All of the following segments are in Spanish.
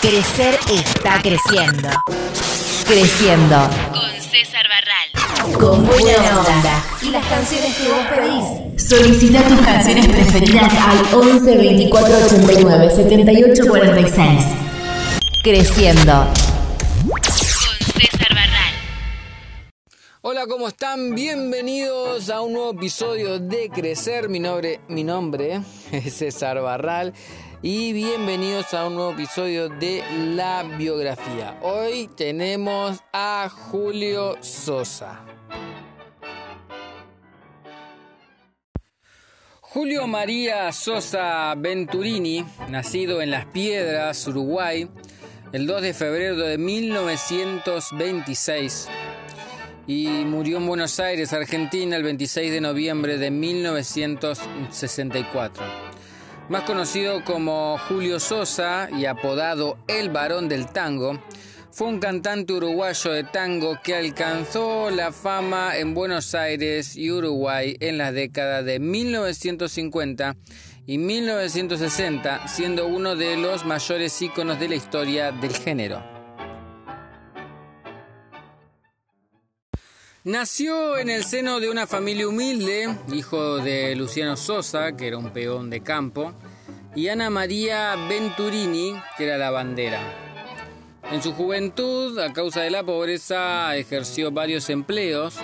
Crecer está creciendo. Creciendo. Con César Barral. Con buena onda. Y las canciones que vos pedís. Solicita tus canciones preferidas al 11 24 89 78 46. Creciendo. Con César Barral. Hola, ¿cómo están? Bienvenidos a un nuevo episodio de Crecer. Mi nombre, mi nombre es César Barral y bienvenidos a un nuevo episodio de La Biografía. Hoy tenemos a Julio Sosa. Julio María Sosa Venturini, nacido en Las Piedras, Uruguay, el 2 de febrero de 1926 y murió en Buenos Aires, Argentina, el 26 de noviembre de 1964. Más conocido como Julio Sosa y apodado El Varón del Tango, fue un cantante uruguayo de tango que alcanzó la fama en Buenos Aires y Uruguay en las décadas de 1950 y 1960, siendo uno de los mayores íconos de la historia del género. Nació en el seno de una familia humilde, hijo de Luciano Sosa, que era un peón de campo, y Ana María Venturini, que era la bandera. En su juventud, a causa de la pobreza, ejerció varios empleos,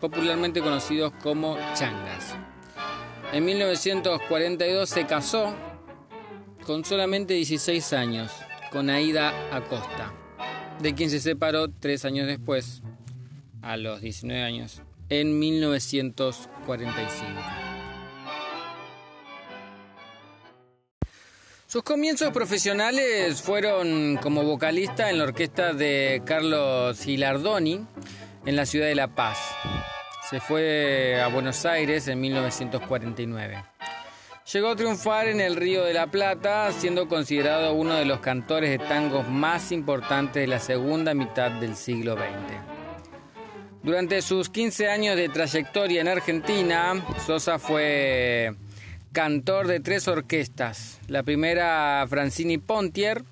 popularmente conocidos como changas. En 1942 se casó con solamente 16 años, con Aida Acosta, de quien se separó tres años después, a los 19 años, en 1945. Sus comienzos profesionales fueron como vocalista en la orquesta de Carlos Gilardoni en la ciudad de La Paz. Se fue a Buenos Aires en 1949. Llegó a triunfar en el Río de la Plata, siendo considerado uno de los cantores de tangos más importantes de la segunda mitad del siglo XX. Durante sus 15 años de trayectoria en Argentina, Sosa fue cantor de tres orquestas. La primera Francini Pontier,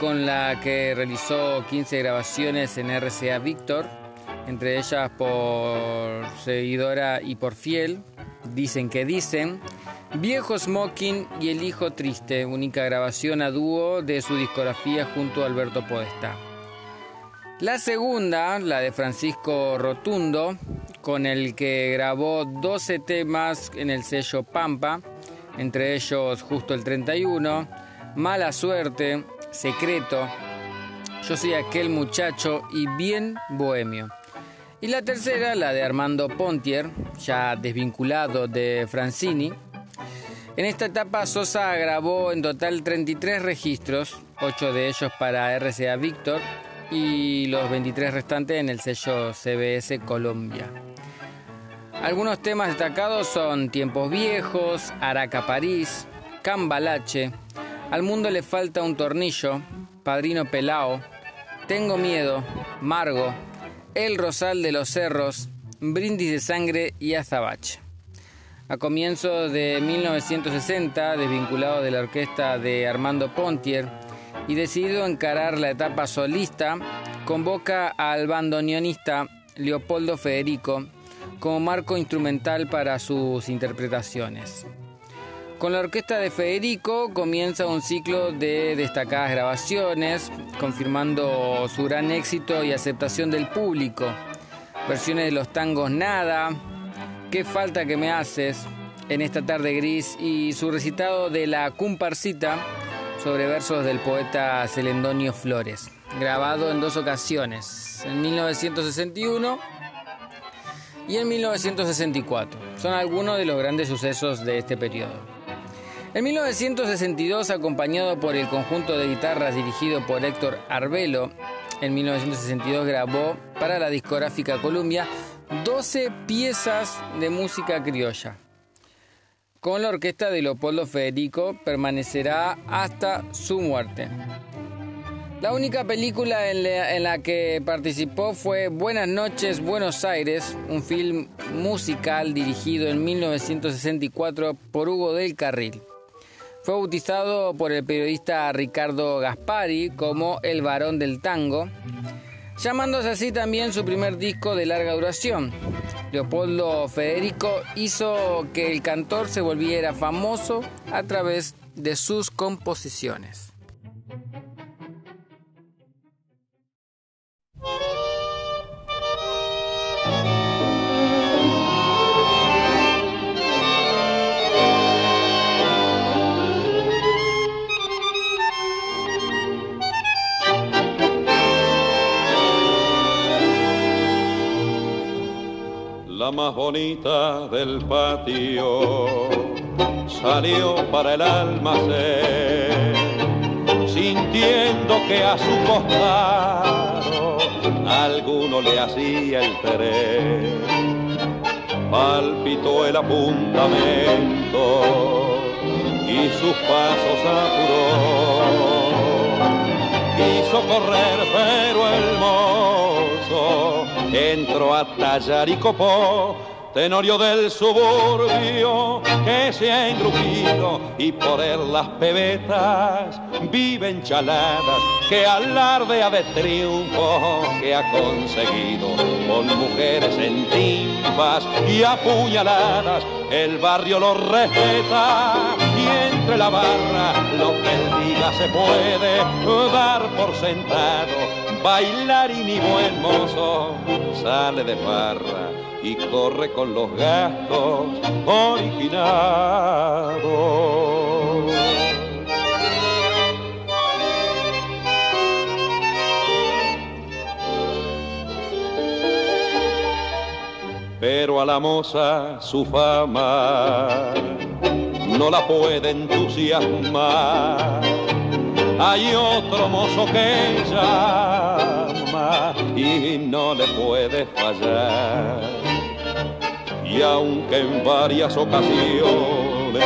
con la que realizó 15 grabaciones en RCA Víctor, entre ellas por Seguidora y por Fiel, Dicen que dicen, Viejo Smoking y El Hijo Triste, única grabación a dúo de su discografía junto a Alberto Podestá. La segunda, la de Francisco Rotundo, con el que grabó 12 temas en el sello Pampa, entre ellos Justo el 31, Mala Suerte, Secreto, Yo soy aquel muchacho y Bien Bohemio. Y la tercera, la de Armando Pontier, ya desvinculado de Francini. En esta etapa Sosa grabó en total 33 registros, 8 de ellos para RCA Víctor y los 23 restantes en el sello CBS Colombia. Algunos temas destacados son Tiempos Viejos, Araca París, Cambalache, Al Mundo le falta un tornillo, Padrino Pelao, Tengo Miedo, Margo, El Rosal de los Cerros, Brindis de Sangre y Azabache. A comienzos de 1960, desvinculado de la orquesta de Armando Pontier y decidido encarar la etapa solista, convoca al bandoneonista Leopoldo Federico como marco instrumental para sus interpretaciones. Con la orquesta de Federico comienza un ciclo de destacadas grabaciones, confirmando su gran éxito y aceptación del público. Versiones de los tangos Nada, Qué falta que me haces, En esta tarde gris y su recitado de la comparsita sobre versos del poeta Celendonio Flores, grabado en dos ocasiones, en 1961 y en 1964. Son algunos de los grandes sucesos de este periodo. En 1962, acompañado por el conjunto de guitarras dirigido por Héctor Arbelo, en 1962 grabó para la discográfica Columbia 12 piezas de música criolla. Con la orquesta de Leopoldo Federico permanecerá hasta su muerte. La única película en la, que participó fue Buenas noches, Buenos Aires, un film musical dirigido en 1964 por Hugo del Carril. Fue bautizado por el periodista Ricardo Gaspari como el varón del tango, llamándose así también su primer disco de larga duración. Leopoldo Federico hizo que el cantor se volviera famoso a través de sus composiciones. Bonita del patio salió para el almacén, sintiendo que a su costado alguno le hacía el tren. Palpitó el apuntamento y sus pasos apuró. Quiso correr, pero el mozo entró a tallar y copó. Tenorio del suburbio que se ha engrupido y por él las pebetas viven chaladas que alardea de triunfo que ha conseguido con mujeres en timpas y apuñaladas. El barrio lo respeta y entre la barra lo que él diga se puede dar por sentado. Bailar y buen mozo sale de barra y corre con los gastos originados. Pero a la moza su fama no la puede entusiasmar. Hay otro mozo que llama y no le puede fallar. Y aunque en varias ocasiones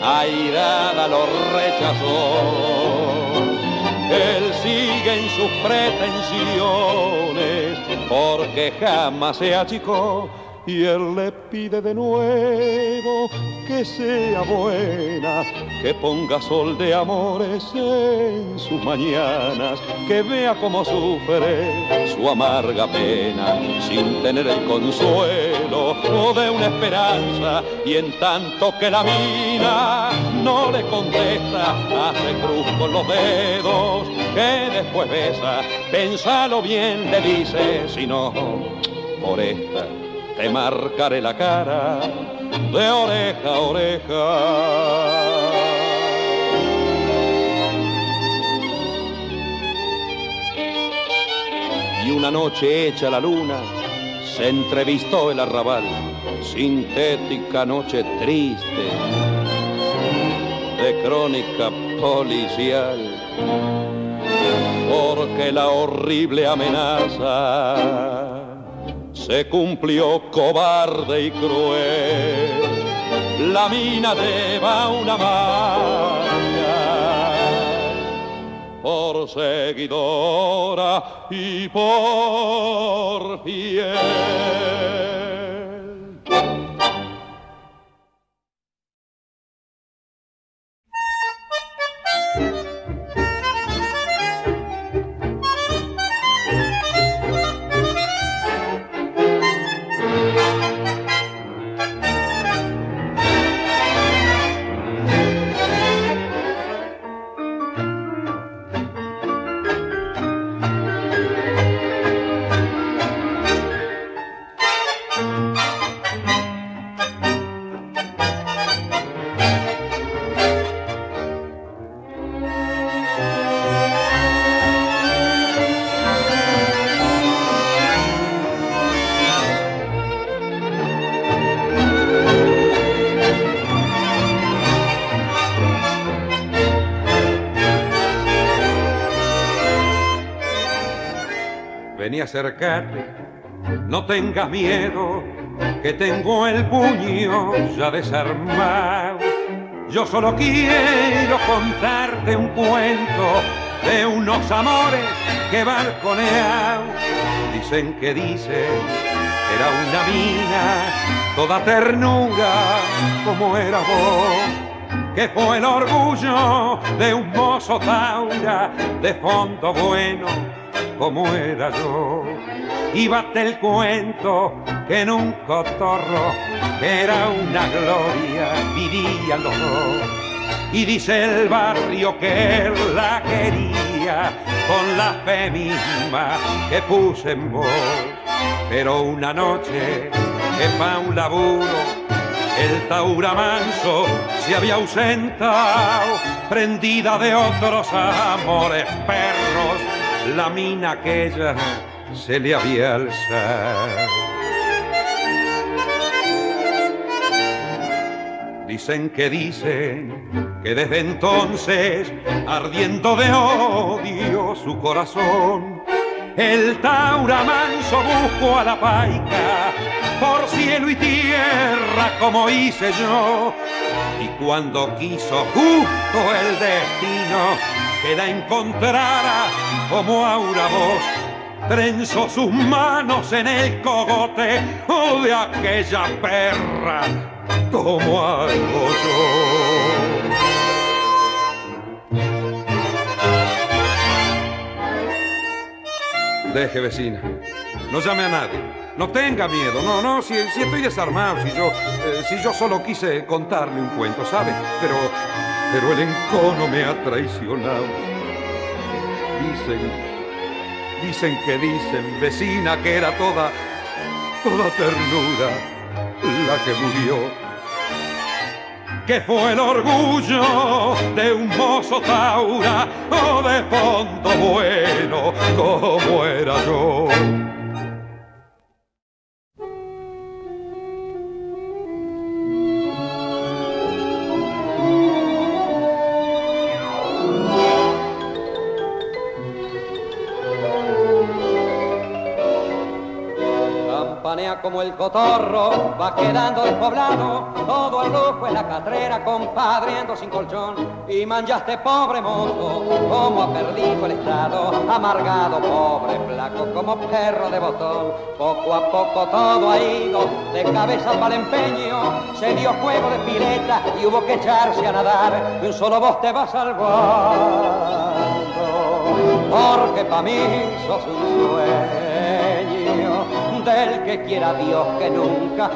airada lo rechazó, él sigue en sus pretensiones porque jamás se achicó y él le pide de nuevo que sea buena, que ponga sol de amores en sus mañanas, que vea cómo sufre su amarga pena sin tener el consuelo o de una esperanza y en tanto que la mina no le contesta, hace cruz con los dedos que después besa, pensalo bien, le dice, si no, por esta te marcaré la cara de oreja a oreja. Y una noche hecha la luna, se entrevistó el arrabal, sintética noche triste, de crónica policial, porque la horrible amenaza se cumplió cobarde y cruel. La mina deba una marca por seguidora y por fiel. No tengas miedo, que tengo el puño ya desarmado. Yo solo quiero contarte un cuento de unos amores que balconean. Dicen que dicen, era una mina, toda ternura como era vos. que fue el orgullo de un mozo taura de fondo bueno como era yo. Y bate el cuento que en un cotorro era una gloria, vivían los dos. Y dice el barrio que él la quería con la fe misma que puse en voz. Pero una noche que pa' un laburo el taura manso se había ausentado, prendida de otros amores perros, la mina aquella se le había alzado. Dicen que dicen que desde entonces, ardiendo de odio su corazón, el taura manso buscó a la paica por cielo y tierra como hice yo. Y cuando quiso justo el destino que la encontrara como aura voz, trenzó sus manos en el cogote de aquella perra como algo yo. Deje, vecina. No llame a nadie. No tenga miedo, no, no, si, estoy desarmado, si yo, eh, si yo solo quise contarle un cuento, ¿sabe? Pero, pero el encono me ha traicionado. Dicen, dicen que dicen, vecina, que era toda, toda ternura la que murió que fue el orgullo de un mozo taura o de fondo bueno como era yo. Como el cotorro, va quedando despoblado, todo el lujo en la catrera, compadriendo sin colchón, y manchaste pobre mozo, como ha perdido el estado, amargado, pobre, flaco, como perro de botón, poco a poco todo ha ido, de cabeza para el empeño, se dio juego de pileta y hubo que echarse a nadar, y un solo voz te va salvando, porque pa' mí sos un sueño que quiera Dios que nunca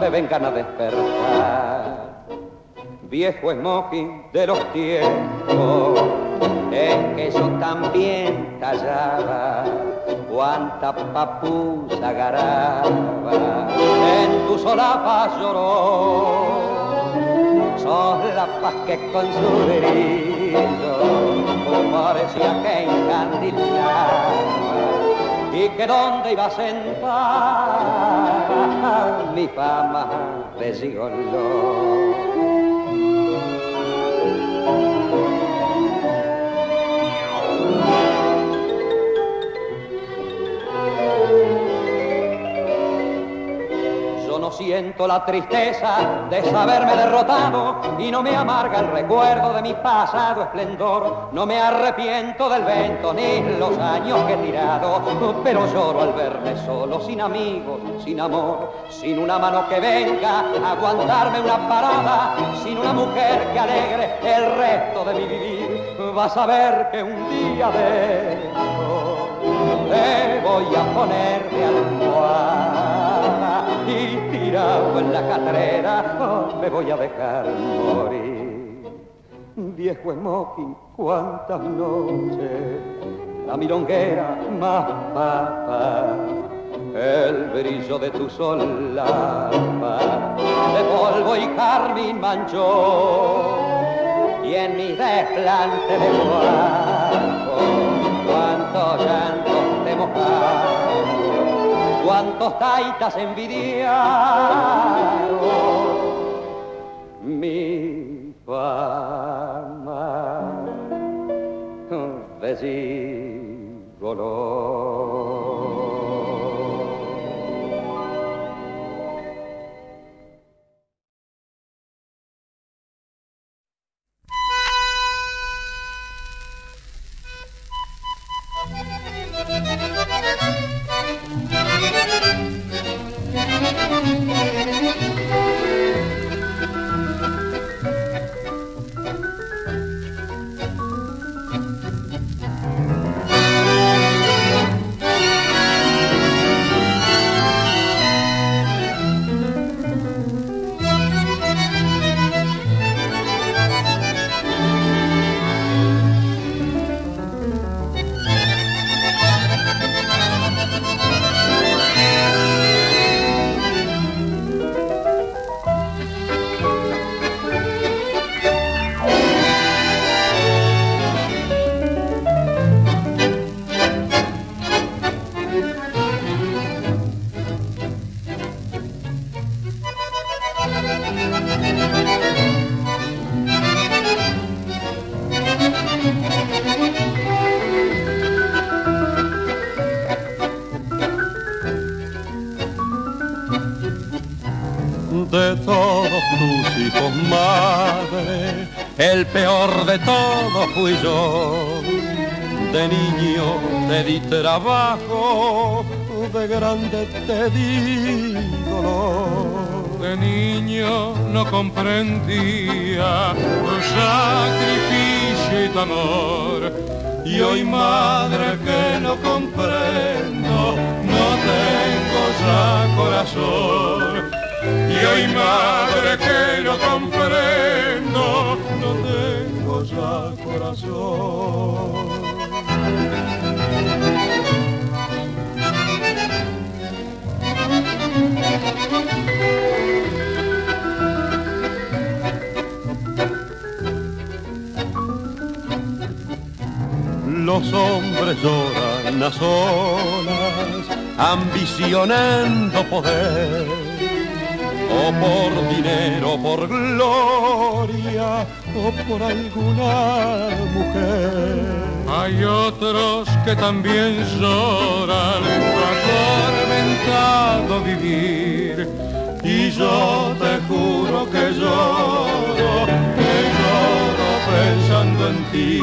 me vengan a despertar. Viejo smoking de los tiempos en que yo también tallaba, cuánta papusa garaba, en tu solapa lloró. Sos la paz que con su brillo parecía que encandilaba y que dónde iba a sentar mi fama de gigoló. Siento la tristeza de saberme derrotado y no me amarga el recuerdo de mi pasado esplendor. No me arrepiento del vento ni los años que he tirado, pero lloro al verme solo, sin amigos, sin amor, sin una mano que venga a aguantarme una parada, sin una mujer que alegre el resto de mi vivir. Vas a ver que un día de te voy a poner de almohada y tirado en la catrera oh, me voy a dejar morir. Viejo smoking, cuántas noches, la milonguera más papa, el brillo de tu solapa, de polvo y carmín manchó, y en mi desplante de cuarto, cuánto llanto te mojaron cuántos taitas envidiaron. Mi fama de todos tus hijos, madre, el peor de todos fui yo. De niño te di trabajo, de grande te di dolor. De niño no comprendía tu sacrificio y tu amor. Y hoy madre que no comprendo, no tengo ya corazón. Y hoy madre que no comprendo, no tengo ya corazón. Los hombres lloran a solas, ambicionando poder, o por dinero, por gloria, o por alguna mujer. Hay otros que también lloran, y yo te juro que lloro, que lloro pensando en ti.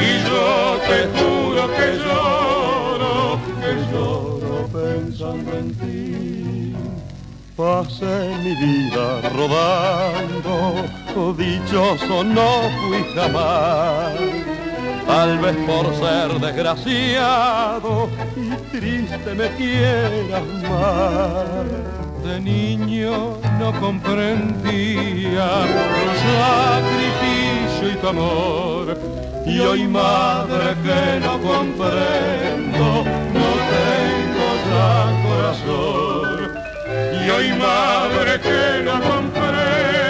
Y yo te juro que lloro, que lloro pensando en ti. Pasé mi vida rodando, dichoso no fui jamás. Tal vez por ser desgraciado y triste me quieras más. De niño no comprendía tu sacrificio y tu amor. Y hoy madre que no comprendo, no tengo ya corazón. Y hoy madre que no comprendo.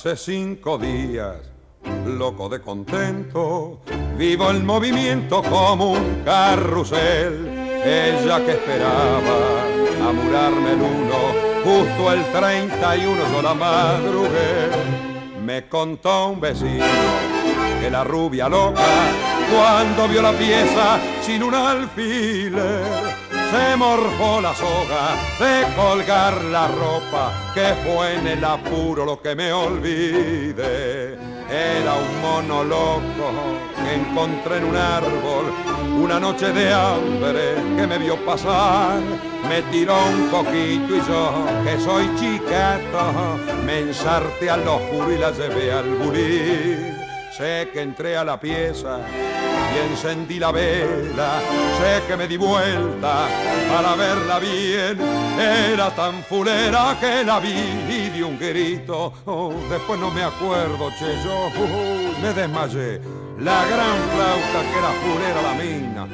Hace cinco días, loco de contento, vivo el movimiento como un carrusel. Ella que esperaba amurarme el uno, justo el 31 yo la madrugué. Me contó un vecino que la rubia loca, cuando vio la pieza sin un alfiler, se morfó la soga de colgar la ropa, que fue en el apuro lo que me olvidé. Era un mono loco que encontré en un árbol, una noche de hambre que me vio pasar. Me tiró un poquito y yo, que soy chiquito, me ensarté al oscuro y la llevé al bulín. Sé que entré a la pieza y encendí la vela. Sé que me di vuelta para verla bien. Era tan fulera que la vi y di un grito. Oh, después no me acuerdo, che, yo me desmayé. La gran flauta que era fulera la mina.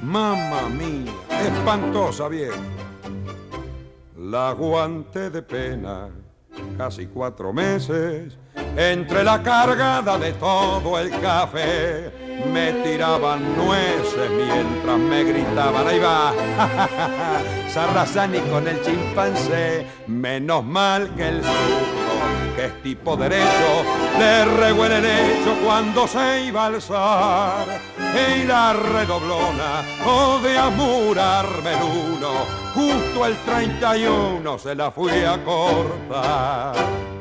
Mamma mía, espantosa bien. La aguanté de pena casi cuatro meses entre la cargada de todo el café. me tiraban nueces mientras me gritaban, ahí va, Sarrazani con el chimpancé, menos mal que el que es tipo derecho, le regó el hecho cuando se iba a alzar, y la redoblona, o de amurarme el uno, justo el 31 se la fui a cortar.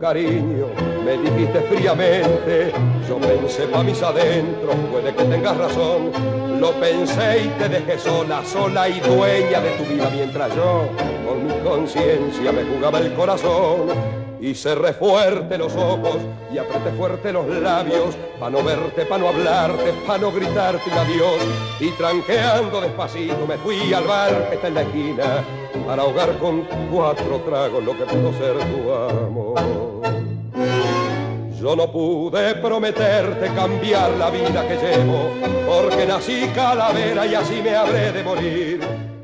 Cariño, me dijiste fríamente. Yo pensé pa' mis adentros, puede que tengas razón. Lo pensé y te dejé sola, sola y dueña de tu vida, mientras yo con mi conciencia me jugaba el corazón. Y cerré fuerte los ojos y apreté fuerte los labios, pa' no verte, pa' no hablarte, pa' no gritarte un adiós. Y tranqueando despacito me fui al bar que está en la esquina, para ahogar con cuatro tragos lo que pudo ser tu amor. Yo no pude prometerte cambiar la vida que llevo, porque nací calavera y así me habré de morir.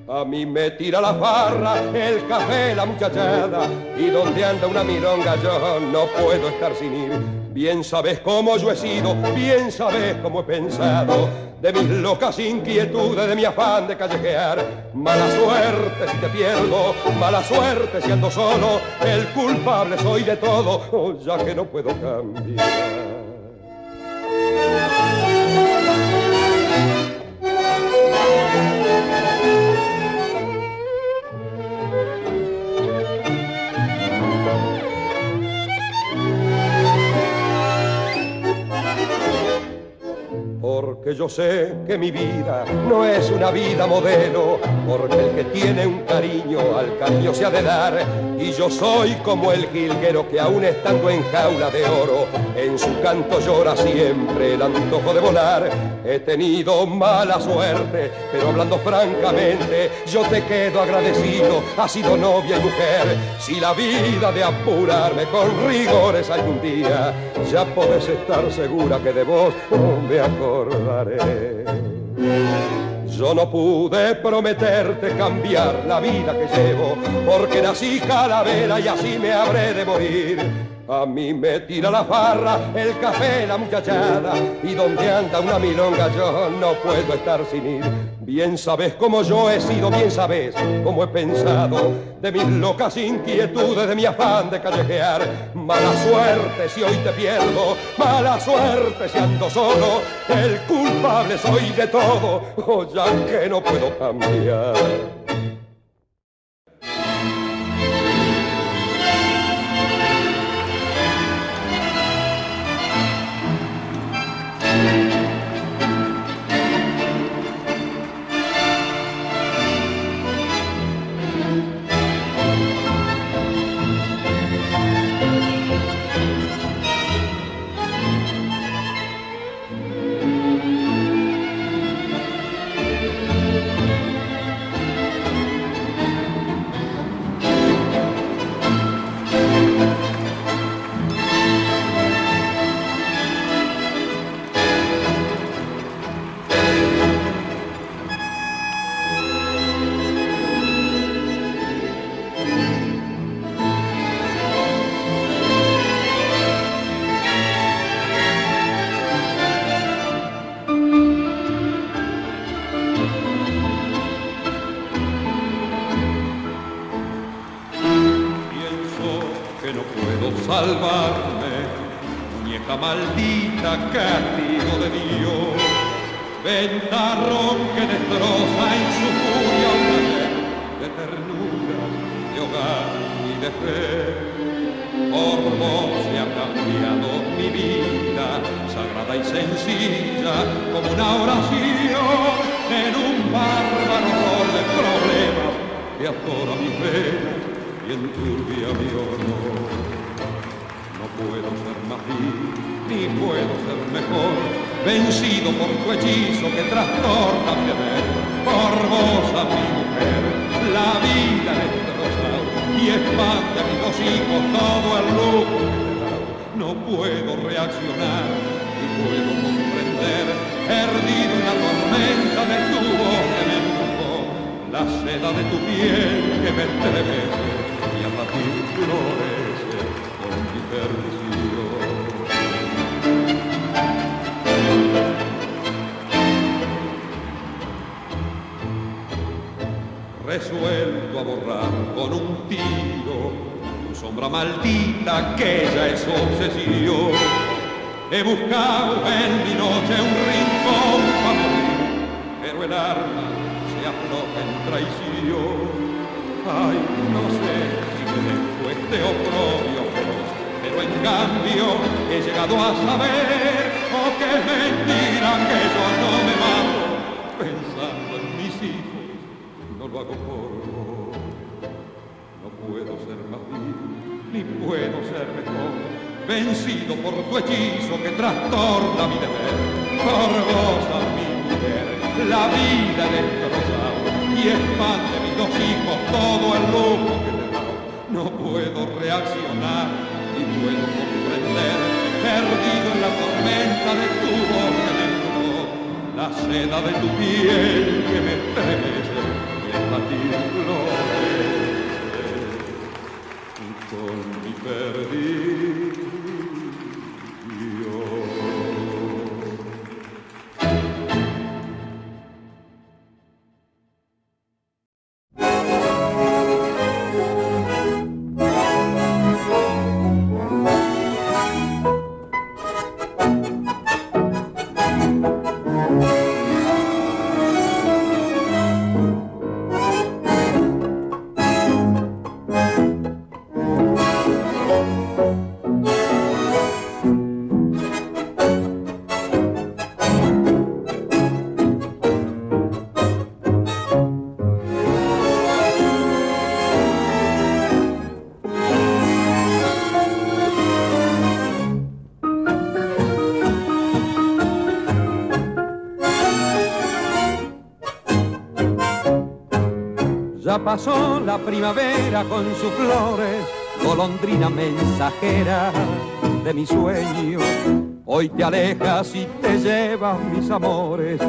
A mí me tira la farra, el café, la muchachada, y donde anda una milonga yo no puedo estar sin ir. Bien sabes cómo yo he sido, bien sabes cómo he pensado, de mis locas inquietudes, de mi afán de callejear. Mala suerte si te pierdo, mala suerte si ando solo, el culpable soy de todo, oh, ya que no puedo cambiar. Yo sé que mi vida no es una vida modelo, porque el que tiene un cariño al cariño se ha de dar, y yo soy como el jilguero que aún estando en jaula de oro, en su canto llora siempre el antojo de volar. He tenido mala suerte, pero hablando francamente, yo te quedo agradecido, has sido novia y mujer. Si la vida de apurarme con rigores algún día, ya podés estar segura que de vos me acordaré. Yo no pude prometerte cambiar la vida que llevo, porque nací calavera y así me habré de morir. A mí me tira la farra, el café, la muchachada, y donde anda una milonga yo no puedo estar sin ir. Bien sabes cómo yo he sido, bien sabes cómo he pensado, de mis locas inquietudes, de mi afán de callejear. Mala suerte si hoy te pierdo, mala suerte si ando solo, el culpable soy de todo, oh, ya que no puedo cambiar. Sencilla, como una oración en un bárbaro de problemas que atora mi venas y enturbia mi honor. No puedo ser más vil, ni puedo ser mejor, vencido por tu hechizo que trastorna mi deber. Por vos a mi mujer, la vida destrozado y espanta a mis dos hijos todo el lujo. No puedo reaccionar puedo comprender, perdido en la tormenta de tu voz que me empujó, la seda de tu piel que me estremece y a batir florece con mi perdición. Resuelto a borrar con un tiro tu sombra maldita que ya es obsesión. He buscado en mi noche un rincón para morir, pero el arma se afloja en traición. Ay, no sé si me dejo este oprobio pero en cambio he llegado a saber, oh que es mentira que yo no me mato, pensando en mis hijos, no lo hago por vos. No puedo ser más vil, ni puedo ser mejor, vencido por tu hechizo que trastorna mi deber. Por vos a mi mujer, la vida destrozado y espante mis dos hijos todo el lujo que te dado. No puedo reaccionar ni puedo comprender, perdido en la tormenta de tu me empujó, la seda de tu piel que me estremece y el latir florece con mi perdición. Pasó la primavera con sus flores, golondrina mensajera de mi sueño. Hoy te alejas y te llevas mis amores,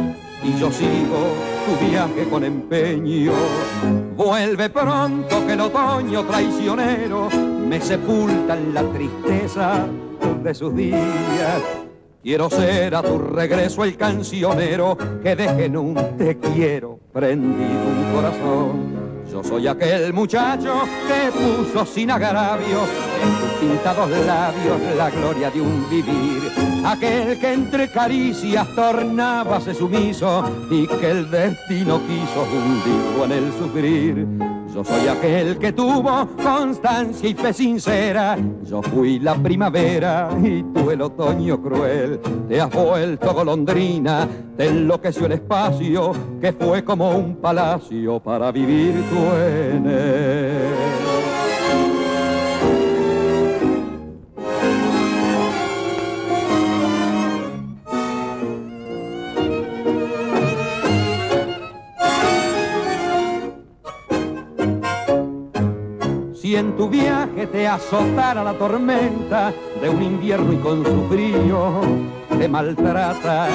y yo sigo tu viaje con empeño. Vuelve pronto que el otoño traicionero me sepulta en la tristeza de sus días. Quiero ser a tu regreso el cancionero que deje en un te quiero prendido un corazón. Yo soy aquel muchacho que puso sin agravios en tus pintados labios la gloria de un vivir. Aquel que entre caricias tornábase sumiso y que el destino quiso hundirlo en el sufrir. Yo soy aquel que tuvo constancia y fe sincera. Yo fui la primavera y tú el otoño cruel. Te has vuelto golondrina, te enloqueció el espacio que fue como un palacio para vivir tú en él. Si en tu viaje te azotara la tormenta de un invierno y con su frío te maltrata,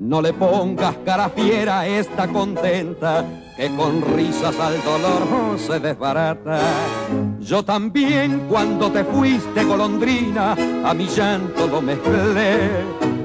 no le pongas cara fiera, está contenta, que con risas al dolor se desbarata. Yo también cuando te fuiste golondrina, a mi llanto lo mezclé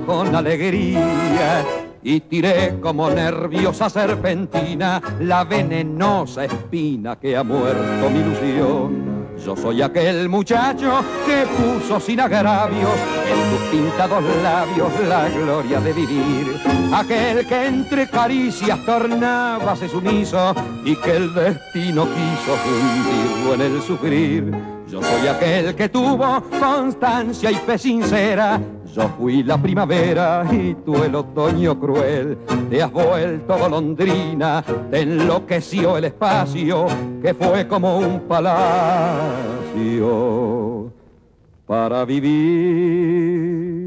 con alegría. Y tiré como nerviosa serpentina la venenosa espina que ha muerto mi ilusión. Yo soy aquel muchacho que puso sin agravios en tus pintados labios la gloria de vivir. Aquel que entre caricias tornaba sumiso y que el destino quiso fundirlo en el sufrir. Yo soy aquel que tuvo constancia y fe sincera. Yo fui la primavera y tú el otoño cruel. Te has vuelto golondrina, te enloqueció el espacio que fue como un palacio para vivir.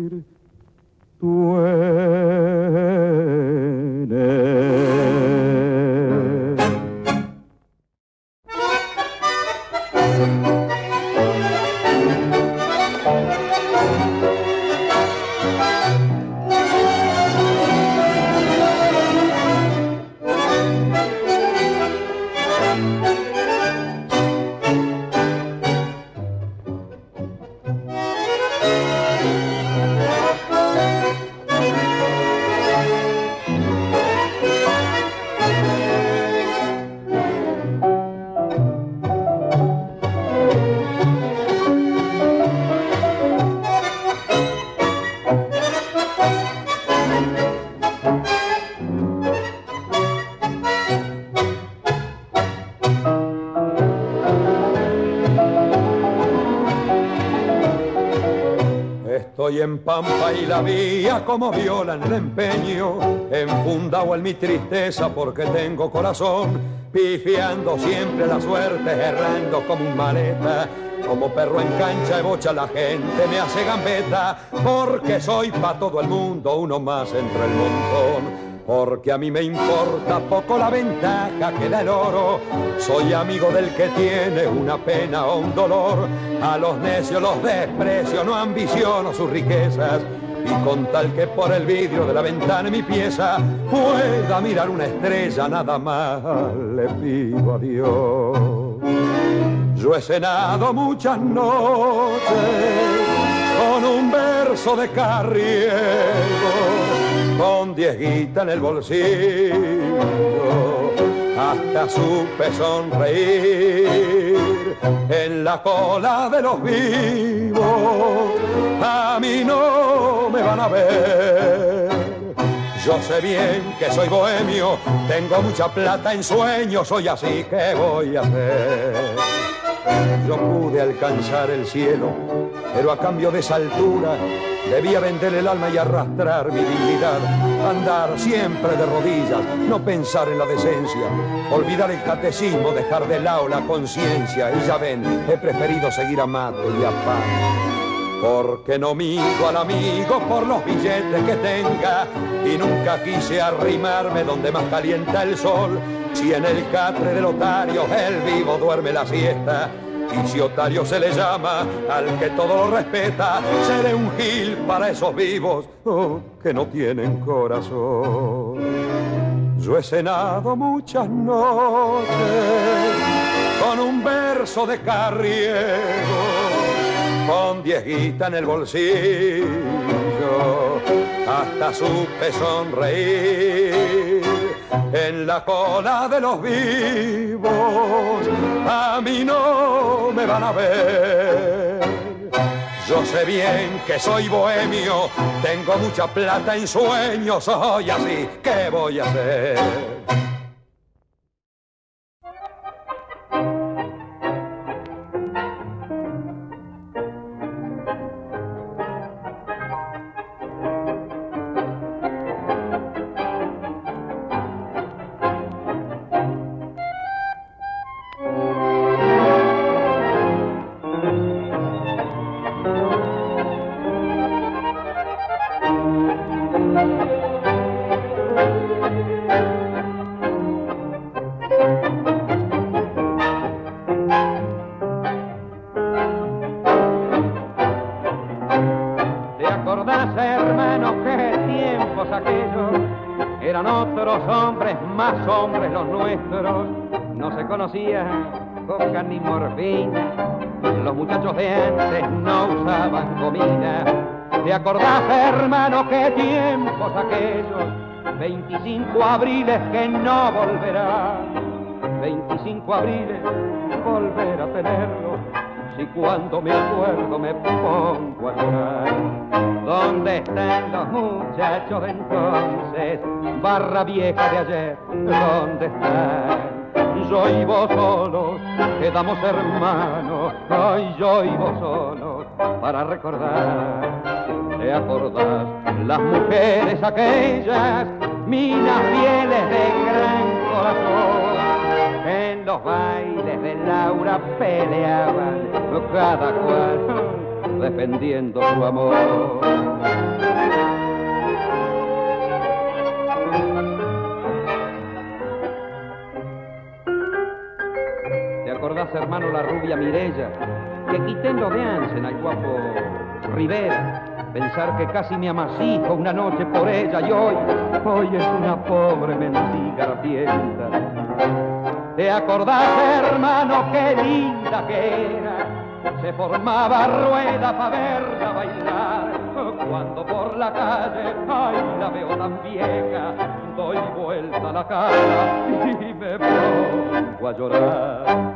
Pampa y la vía como viola en el empeño, enfundado en mi tristeza porque tengo corazón, pifiando siempre la suerte, errando como un maleta, como perro en cancha de bocha la gente me hace gambeta, porque soy pa' todo el mundo uno más entre el montón. Porque a mí me importa poco la ventaja que da el oro. Soy amigo del que tiene una pena o un dolor. A los necios los desprecio, no ambiciono sus riquezas. Con tal que por el vidrio de la ventana de mi pieza pueda mirar una estrella, nada más le pido a Dios. Yo he cenado muchas noches con un verso de carriego con diez guitas en el bolsillo, hasta supe sonreír en la cola de los vivos. A mí no me van a ver. Yo sé bien que soy bohemio, tengo mucha plata en sueños, soy así que voy a hacer. Yo pude alcanzar el cielo, pero a cambio de esa altura debía vender el alma y arrastrar mi dignidad. Andar siempre de rodillas, no pensar en la decencia, olvidar el catecismo, dejar de lado la conciencia. Y ya ven, he preferido seguir a y a Paz. Porque no mido al amigo por los billetes que tenga y nunca quise arrimarme donde más calienta el sol. Si en el catre del otario el vivo duerme la siesta y si otario se le llama al que todo lo respeta, seré un gil para esos vivos oh, que no tienen corazón. Yo he cenado muchas noches con un verso de carriego con diez guitas en el bolsillo, hasta supe sonreír en la cola de los vivos. A mí no me van a ver. Yo sé bien que soy bohemio, tengo mucha plata en sueños, soy así, ¿qué voy a hacer? Coca ni morfina. Los muchachos de antes no usaban comida. ¿Te acordás, hermano, qué tiempos aquellos? 25 abriles que no volverán. 25 abriles, volver a tenerlo si cuando me acuerdo me pongo a llorar. ¿Dónde están los muchachos de entonces? Barra vieja de ayer, ¿dónde están? Yo y vos solos, quedamos hermanos, ay, yo y vos solos, para recordar. ¿Te acordás? Las mujeres aquellas, minas fieles de gran corazón, en los bailes de Laura peleaban, cada cual defendiendo su amor. ¿Te acordás, hermano, la rubia Mirella? Que quité en lo de Ansen al guapo Rivera. Pensar que casi me amasijo una noche por ella y hoy, hoy es una pobre mendiga rapienta. ¿Te acordás, hermano, qué linda que era? Se formaba rueda para verla bailar. Cuando por la calle, ay, la veo tan vieja, doy vuelta la cara y me pongo a llorar.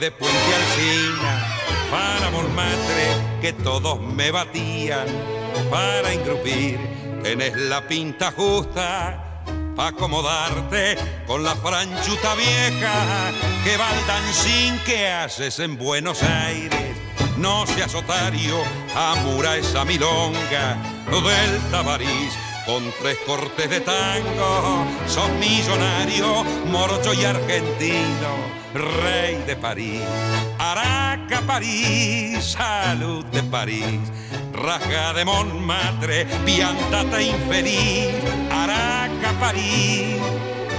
De Puente Alcina para Montmartre que todos me batían para engrupir. Tenés la pinta justa pa' acomodarte con la franchuta vieja que va dancing que haces en Buenos Aires. No seas otario, amura esa milonga del Tabarís con tres cortes de tango, sos millonario, morocho y argentino, rey de París. Araca, París, salud de París, raja de Montmartre, piantate infeliz. Araca, París,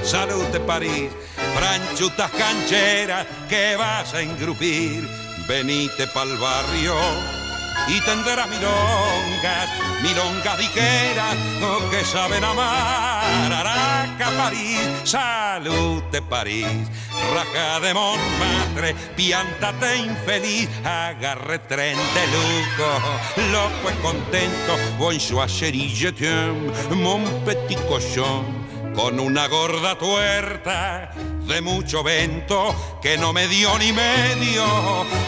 salud de París, franchutas cancheras que vas a engrupir. Venite pa'l barrio y tendrás milongas, milongas diqueras oh, que saben amar. Araca, París, salud de París, raja de Montmartre, piántate infeliz, agarre tren de loco y contento, voy su je t'aime, mon petit cochon con una gorda tuerta de mucho vento que no me dio ni medio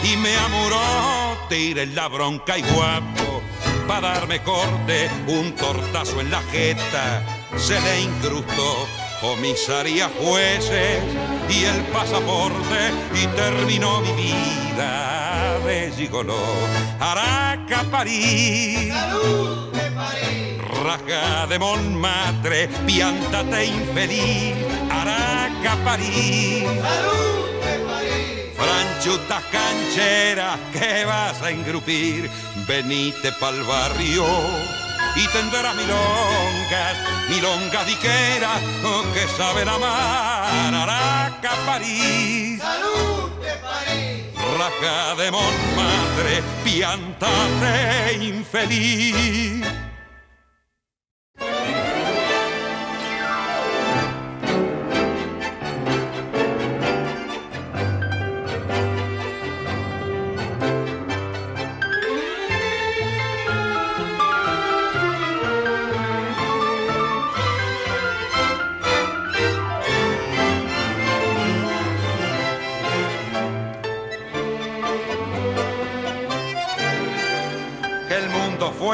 y me amuró, tiré la bronca y guapo pa' darme corte, un tortazo en la jeta se le incrustó comisaría jueces y el pasaporte y terminó mi vida de gigoló. Araca, París. ¡Salud de París! Raja de Montmartre, piántate infeliz, Araca, París. ¡Salud de París! Franchutas cancheras que vas a engrupir, venite pa'l barrio y tendrás milongas, milongas diqueras oh, que saben amar. Araca, París. ¡Salud de París! Raja de Montmartre, piántate infeliz.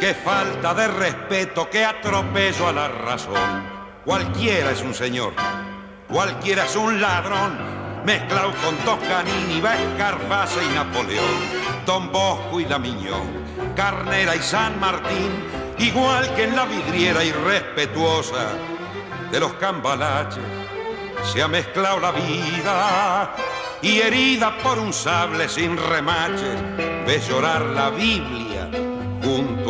Qué falta de respeto, qué atropello a la razón. Cualquiera es un señor, cualquiera es un ladrón, mezclado con Toscanini, Escarface y Napoleón, Don Bosco y la Miñón, Carnera y San Martín, igual que en la vidriera irrespetuosa de los cambalaches, se ha mezclado la vida y herida por un sable sin remaches, ve llorar la Biblia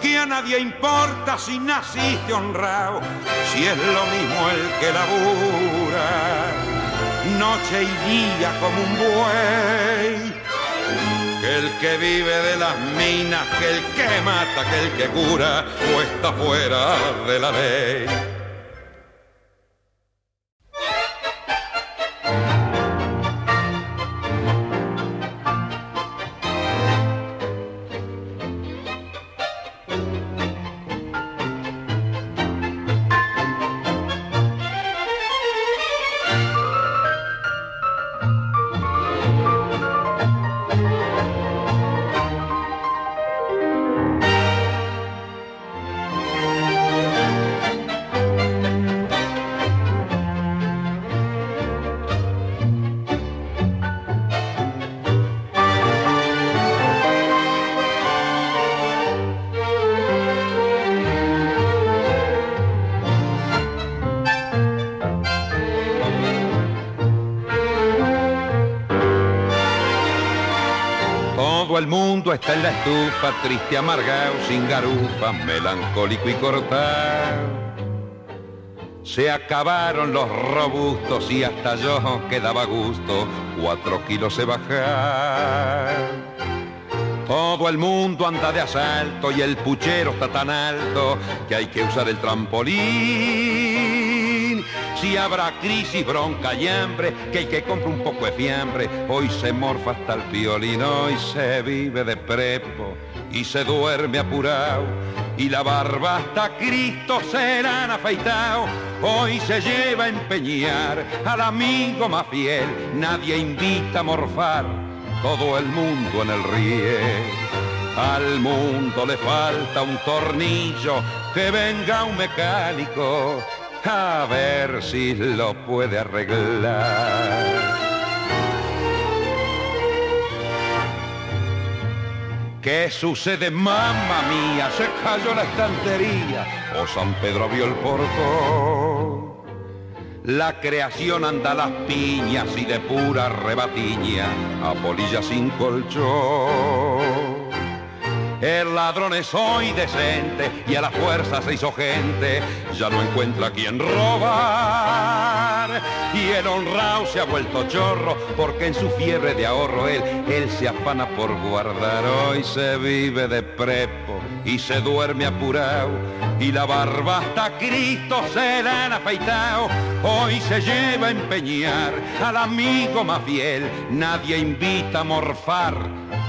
que a nadie importa si naciste honrado, si es lo mismo el que labura, noche y día como un buey. Que el que vive de las minas, que el que mata, que el que cura, o está fuera de la ley. Está en la estufa, triste, amargado, sin garufa, melancólico y cortado. Se acabaron los robustos y hasta yo quedaba gusto, cuatro kilos se bajar. Todo el mundo anda de asalto y el puchero está tan alto que hay que usar el trampolín. Si habrá crisis, bronca y hambre, que hay que comprar un poco de fiambre. Hoy se morfa hasta el violín, hoy se vive de prepo y se duerme apurado. Y la barba hasta Cristo serán afeitado. Hoy se lleva a empeñar al amigo más fiel. Nadie invita a morfar todo el mundo en el riel. Al mundo le falta un tornillo, que venga un mecánico a ver si lo puede arreglar. ¿Qué sucede, mamma mía? Se cayó la estantería o San Pedro vio el portón. La creación anda a las piñas y de pura rebatiña a polilla sin colchón. El ladrón es hoy decente y a la fuerza se hizo gente, ya no encuentra quien robar. Y el honrado se ha vuelto chorro porque en su fiebre de ahorro él, él se afana por guardar. Hoy se vive de prepo y se duerme apurado y la barba hasta Cristo se la han afeitado. Hoy se lleva a empeñar al amigo más fiel, nadie invita a morfar,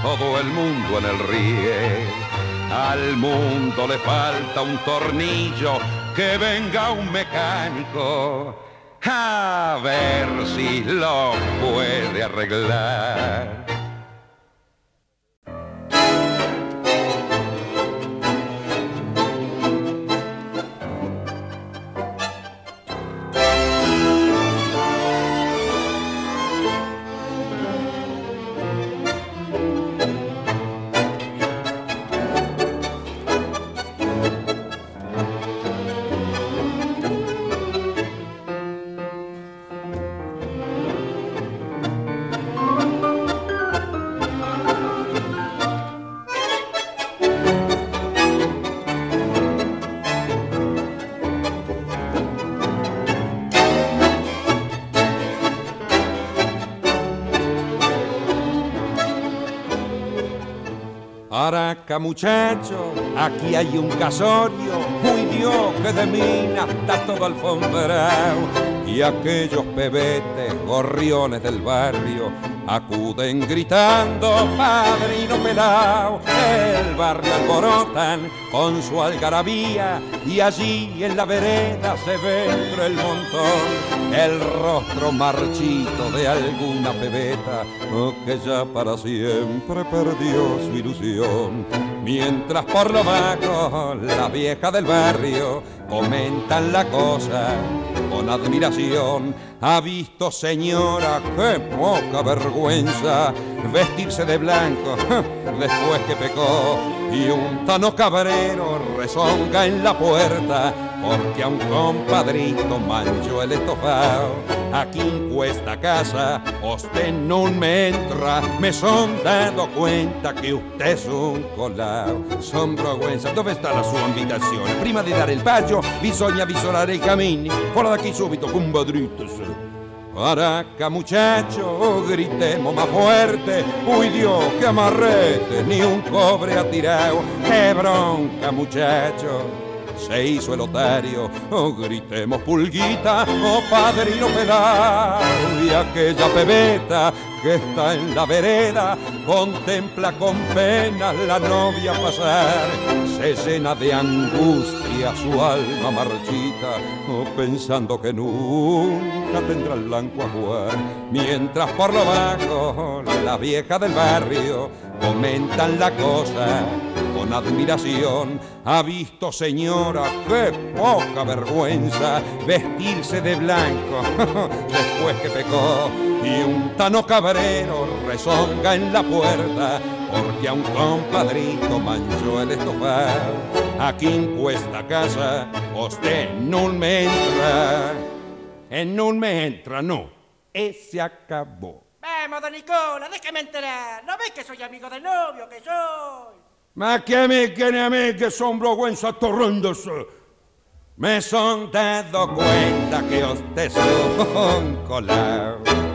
todo el mundo en el riel. Al mundo le falta un tornillo, que venga un mecánico a ver si lo puede arreglar. Araca muchacho, aquí hay un casorio, muy Dios que de mina está todo alfombrado. Y aquellos pebetes, gorriones del barrio, acuden gritando, padrino pelao. El barrio alborotan con su algarabía y allí en la vereda se ve el montón el rostro marchito de alguna pebeta oh, que ya para siempre perdió su ilusión. Mientras por lo bajo la vieja del barrio comentan la cosa con admiración. Ha visto señora, qué poca vergüenza vestirse de blanco después que pecó y un tano cabrero rezonga en la puerta porque a un compadrito manchó el estofado. Aquí en cuesta casa, usted no me entra, me son dado cuenta que usted es un colado. Son vergüenza, ¿dónde está la sua invitazione? Prima di dare il bacio, bisogna visolare i cammini. Fuera de aquí subito, compadrito. Araca muchacho, gritemos más fuerte, uy Dios, que amarrete, ni un cobre ha tirado, qué bronca muchacho se hizo el otario. Oh, gritemos pulguita, oh padrino pedal. Y aquella pebeta que está en la vereda contempla con pena la novia pasar. Se llena de angustia su alma marchita, oh, pensando que nunca tendrá el blanco a jugar. Mientras por lo bajo la vieja del barrio comentan la cosa con admiración. Ha visto, señora, qué poca vergüenza vestirse de blanco después que pecó. Y un tano cabrero rezonga en la puerta porque a un compadrito manchó el estofado. Aquí en cuesta casa, usted no me entra. En no me entra, no. Ese acabó. Vamos, don Nicola, déjame enterar. ¿No ves que soy amigo del novio, que soy? Ma che a me che ne a me che son vergüenza torrendosi. Me son dado cuenta que usted es un colao.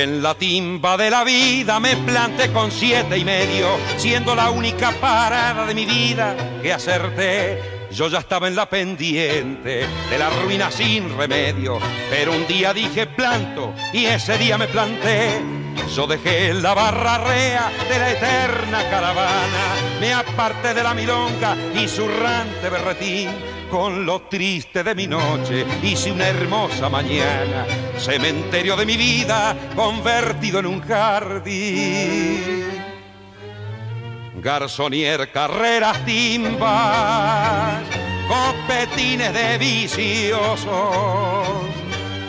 En la timba de la vida me planté con siete y medio, siendo la única parada de mi vida que acerté. Yo ya estaba en la pendiente de la ruina sin remedio, pero un día dije planto y ese día me planté. Yo dejé la barra rea de la eterna caravana, me aparté de la milonga y su rante berretín con lo triste de mi noche hice una hermosa mañana, cementerio de mi vida convertido en un jardín. Garzonier, carreras, timbas, copetines de viciosos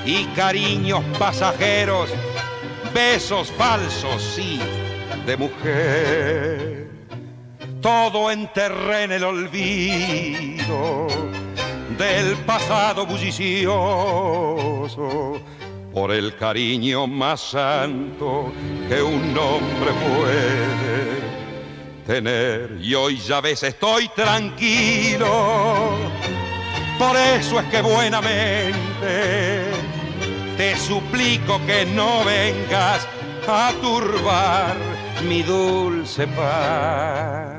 y cariños pasajeros, besos falsos, sí, de mujer todo enterré en el olvido del pasado bullicioso por el cariño más santo que un hombre puede tener. Y hoy ya ves, estoy tranquilo, por eso es que buenamente te suplico que no vengas a turbar mi dulce paz.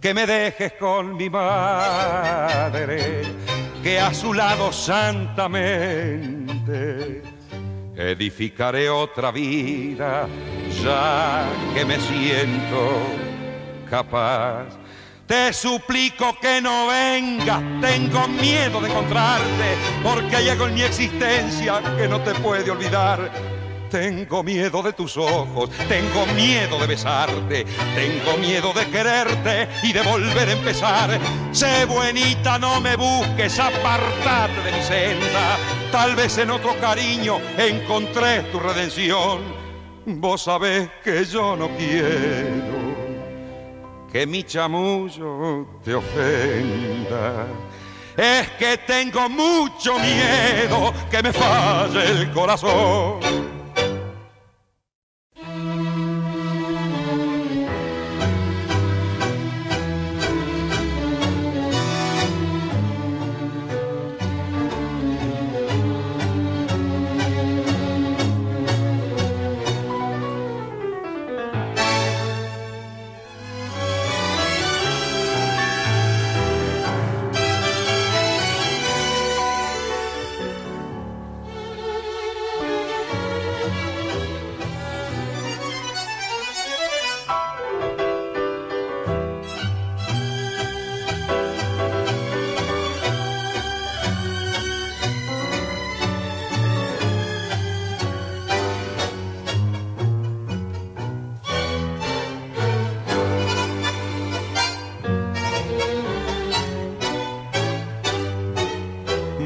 Que me dejes con mi madre, que a su lado santamente edificaré otra vida, ya que me siento capaz. Te suplico que no vengas, tengo miedo de encontrarte, porque hay algo en mi existencia que no te puede olvidar tengo miedo de tus ojos, tengo miedo de besarte, tengo miedo de quererte y de volver a empezar. Sé buenita, no me busques, apartate de mi senda. Tal vez en otro cariño encontré tu redención. Vos sabés que yo no quiero que mi chamullo te ofenda. Es que tengo mucho miedo que me falle el corazón.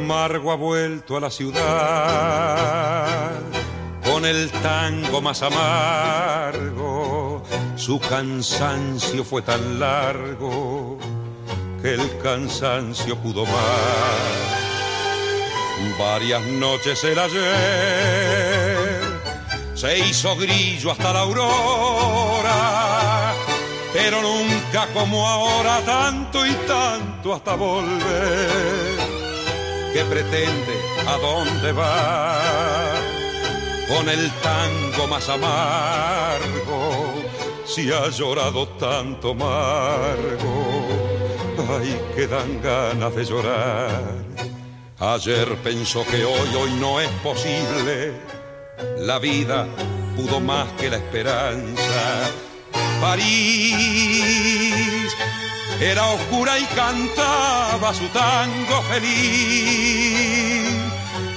Amargo ha vuelto a la ciudad con el tango más amargo. Su cansancio fue tan largo que el cansancio pudo más. Varias noches el ayer se hizo grillo hasta la aurora, pero nunca como ahora tanto y tanto hasta volver. ¿Qué pretende? ¿A dónde va? Con el tango más amargo, si ha llorado tanto amargo, ay, que dan ganas de llorar. Ayer pensó que hoy, hoy no es posible. La vida pudo más que la esperanza. París era oscura y cantaba su tango feliz.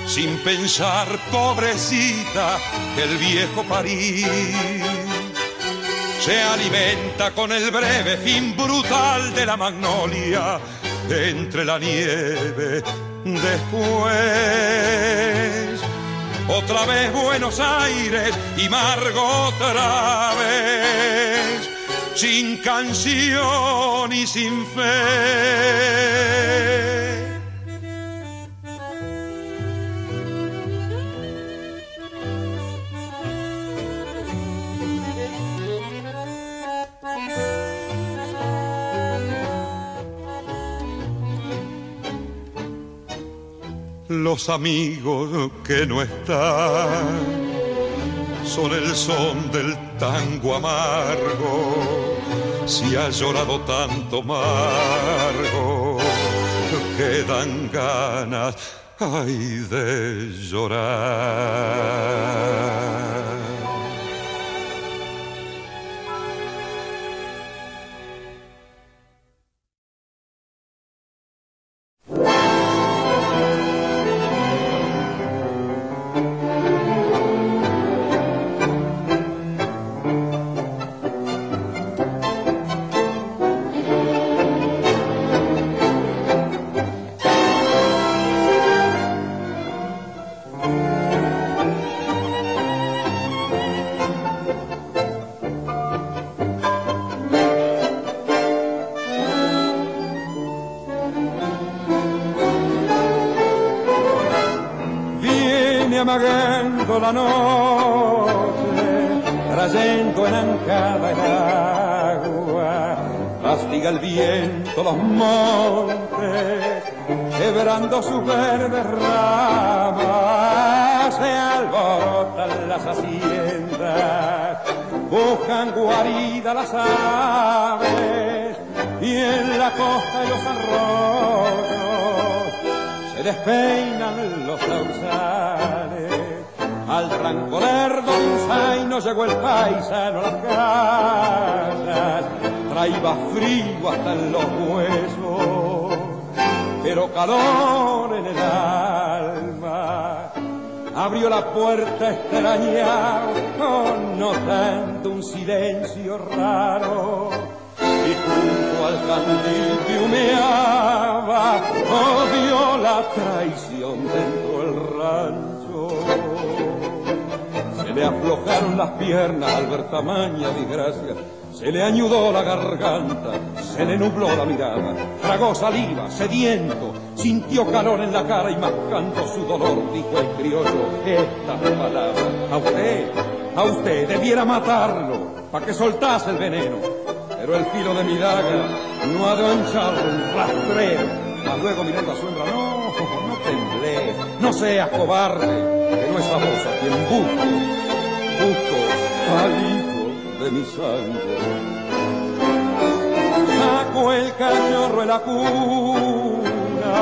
Sin pensar, pobrecita, que el viejo París se alimenta con el breve fin brutal de la magnolia entre la nieve después. Otra vez Buenos Aires y Margo otra vez, sin canción y sin fe. Los amigos que no están son el son del tango amargo. Si ha llorado tanto amargo, quedan ganas, ay, de llorar. La noche, trayendo en ancada el agua, castiga el viento los montes, quebrando sus verdes ramas, se alborotan las haciendas, buscan guarida las aves, y en la costa y los arroyos se despeinan los sausales. Al tranco lerdo de un zaino llegó el paisano a las casas, traía frío hasta en los huesos, pero calor en el alma. Abrió la puerta extrañado, notando un silencio raro y junto al candil que humeaba, odió la traición dentro del rancho. Le aflojaron las piernas al ver tamaña desgracia, se le añudó la garganta, se le nubló la mirada, tragó saliva, sediento, sintió calor en la cara y mascando su dolor dijo el criollo estas palabras. A usted, a usted debiera matarlo para que soltase el veneno pero el filo de mi daga no ha de anchar un rastrero. Mas luego mirando a su hembra, no, no temblé, no seas cobarde, que no es a a quien busco, busco al de mi sangre. Saco el cachorro en la cuna,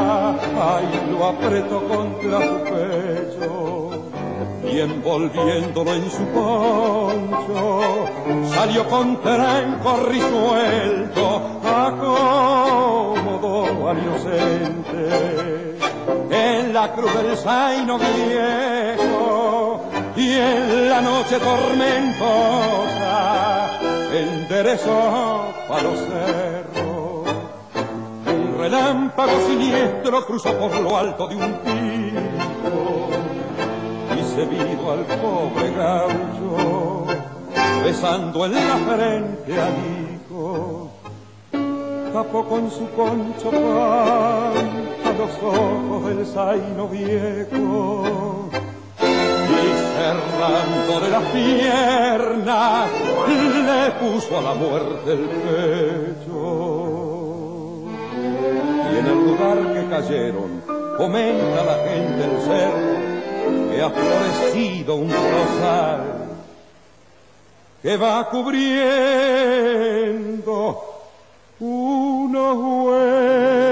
ay, lo aprieto contra su pecho y envolviéndolo en su poncho, salió con tranco risuelto, acomodó al inocente en la cruz del zaino viejo y en la noche tormentosa enderezó a los cerros un relámpago siniestro cruzó por lo alto de un pico y se vino al pobre gaucho besando en la frente al hijo. Tapó con su concho pan a los ojos del zaino viejo de las piernas le puso a la muerte el pecho. Y en el lugar que cayeron, comenta la gente el cerro, que ha florecido un rosal que va cubriendo unos huesos.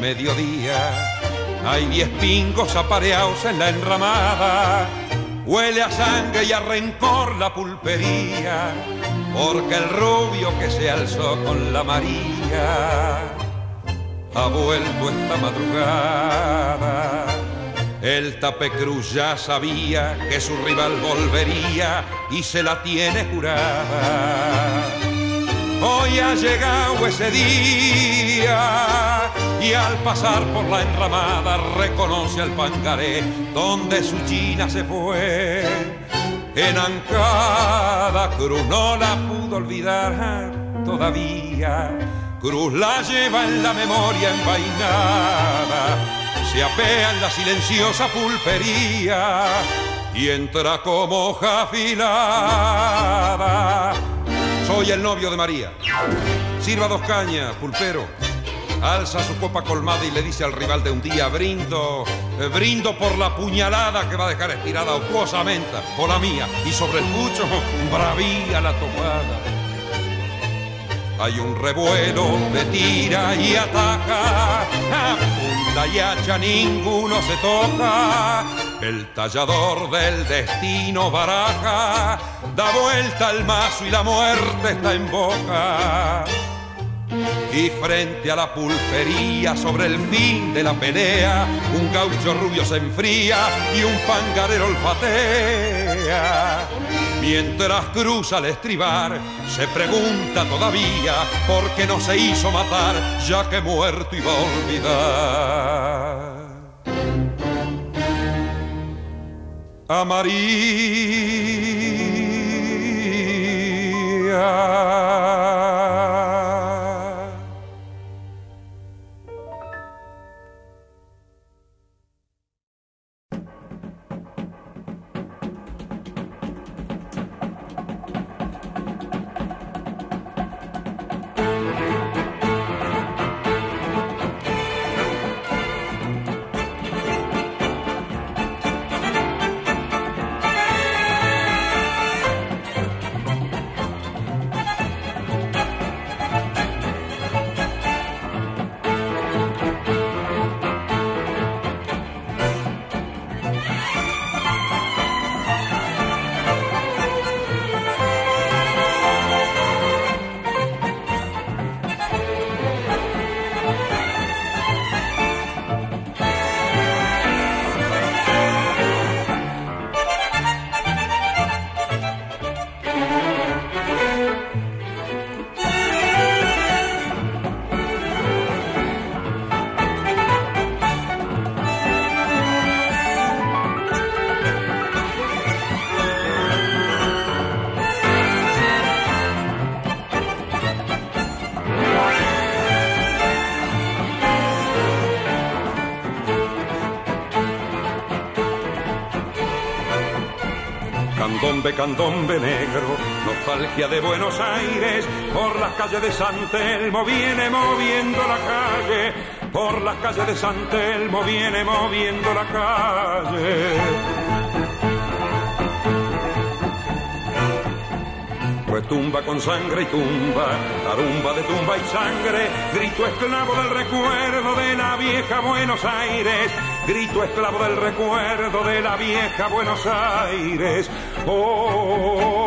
Mediodía. Hay diez pingos apareados en la enramada. Huele a sangre y a rencor la pulpería, porque el rubio que se alzó con la María ha vuelto esta madrugada. El tapecruz ya sabía que su rival volvería y se la tiene jurada. Hoy ha llegado ese día y al pasar por la enramada reconoce al pangaré donde su china se fue. En Ancada Cruz no la pudo olvidar todavía. Cruz la lleva en la memoria envainada. Se apea en la silenciosa pulpería y entra como hoja afilada. Soy el novio de María. Sirva dos cañas, pulpero. Alza su copa colmada y le dice al rival de un día, brindo, eh, brindo por la puñalada que va a dejar estirada ocuosamente, por la mía, y sobre el pucho, bravía la tomada. Hay un revuelo de tira y ataca, a punta y hacha ninguno se toca. El tallador del destino baraja, da vuelta al mazo y la muerte está en boca. Y frente a la pulpería, sobre el fin de la pelea, un gaucho rubio se enfría y un pangarero olfatea. Mientras cruza al estribar, se pregunta todavía por qué no se hizo matar, ya que muerto iba a olvidar. A María. Candombe, candombe negro, nostalgia de Buenos Aires, por las calles de San Telmo viene moviendo la calle, por las calles de San Telmo viene moviendo la calle. Retumba con sangre y tumba, tarumba de tumba y sangre, grito esclavo del recuerdo de la vieja Buenos Aires, grito esclavo del recuerdo de la vieja Buenos Aires. Oh.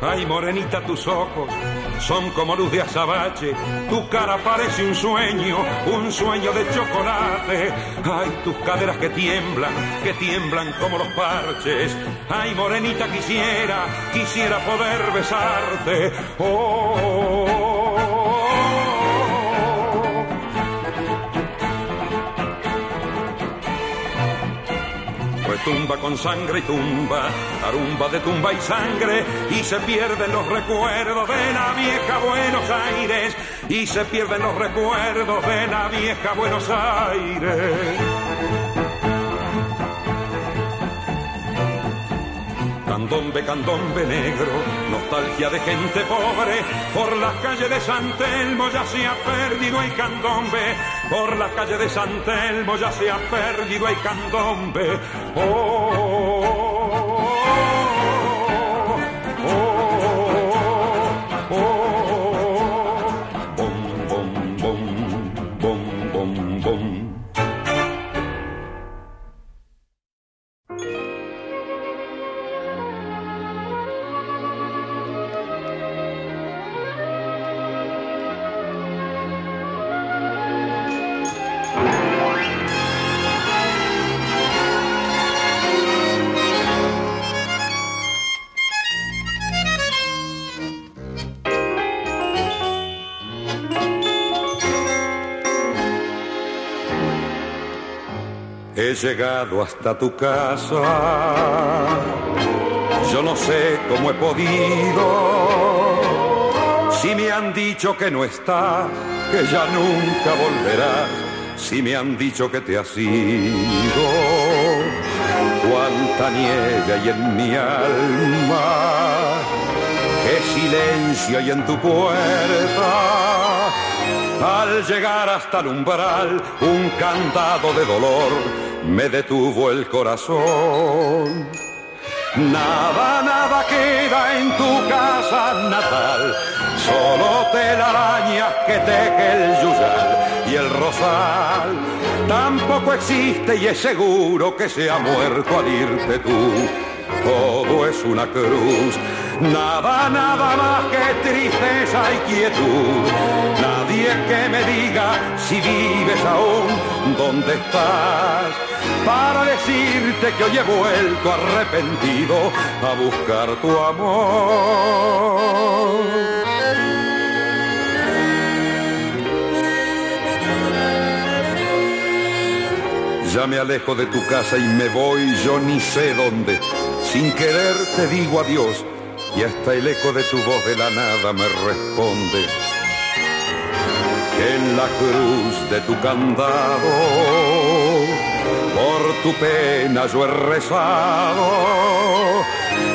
Ay, morenita, tus ojos son como luz de azabache. Tu cara parece un sueño, un sueño de chocolate. Ay, tus caderas que tiemblan, que tiemblan como los parches. Ay, morenita, quisiera, quisiera poder besarte. Oh, oh. Retumba con sangre y tumba, tarumba de tumba y sangre, y se pierden los recuerdos de la vieja Buenos Aires, y se pierden los recuerdos de la vieja Buenos Aires. Candombe, candombe negro, nostalgia de gente pobre, por las calles de San Telmo ya se ha perdido el candombe, por las calles de San Telmo ya se ha perdido el candombe. Oh, oh, oh, He llegado hasta tu casa, yo no sé cómo he podido. Si me han dicho que no estás, que ya nunca volverás, si me han dicho que te has ido, cuánta nieve hay en mi alma, qué silencio hay en tu puerta. Al llegar hasta el umbral, un candado de dolor me detuvo el corazón. Nada, nada queda en tu casa natal, solo telarañas que teje el yuyal y el rosal. Tampoco existe y es seguro que se ha muerto al irte tú. Todo es una cruz, nada, nada más que tristeza y quietud. Nadie que me diga si vives aún, dónde estás, para decirte que hoy he vuelto arrepentido a buscar tu amor. Ya me alejo de tu casa y me voy, yo ni sé dónde. Sin querer te digo adiós y hasta el eco de tu voz de la nada me responde. En la cruz de tu candado, por tu pena yo he rezado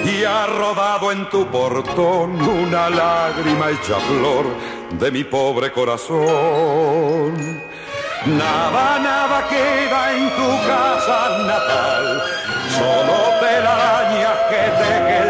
y ha rodado en tu portón una lágrima hecha flor de mi pobre corazón. Nada, nada queda en tu casa natal, solo telarañas que teje el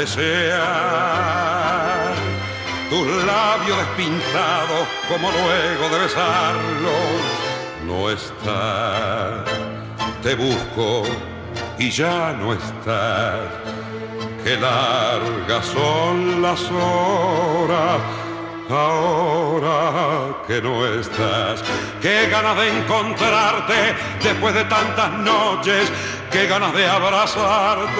Desear tu labio despintado como luego de besarlo no está. Te busco y ya no estás. Qué largas son las horas ahora que no estás. Qué ganas de encontrarte después de tantas noches. Qué ganas de abrazarte.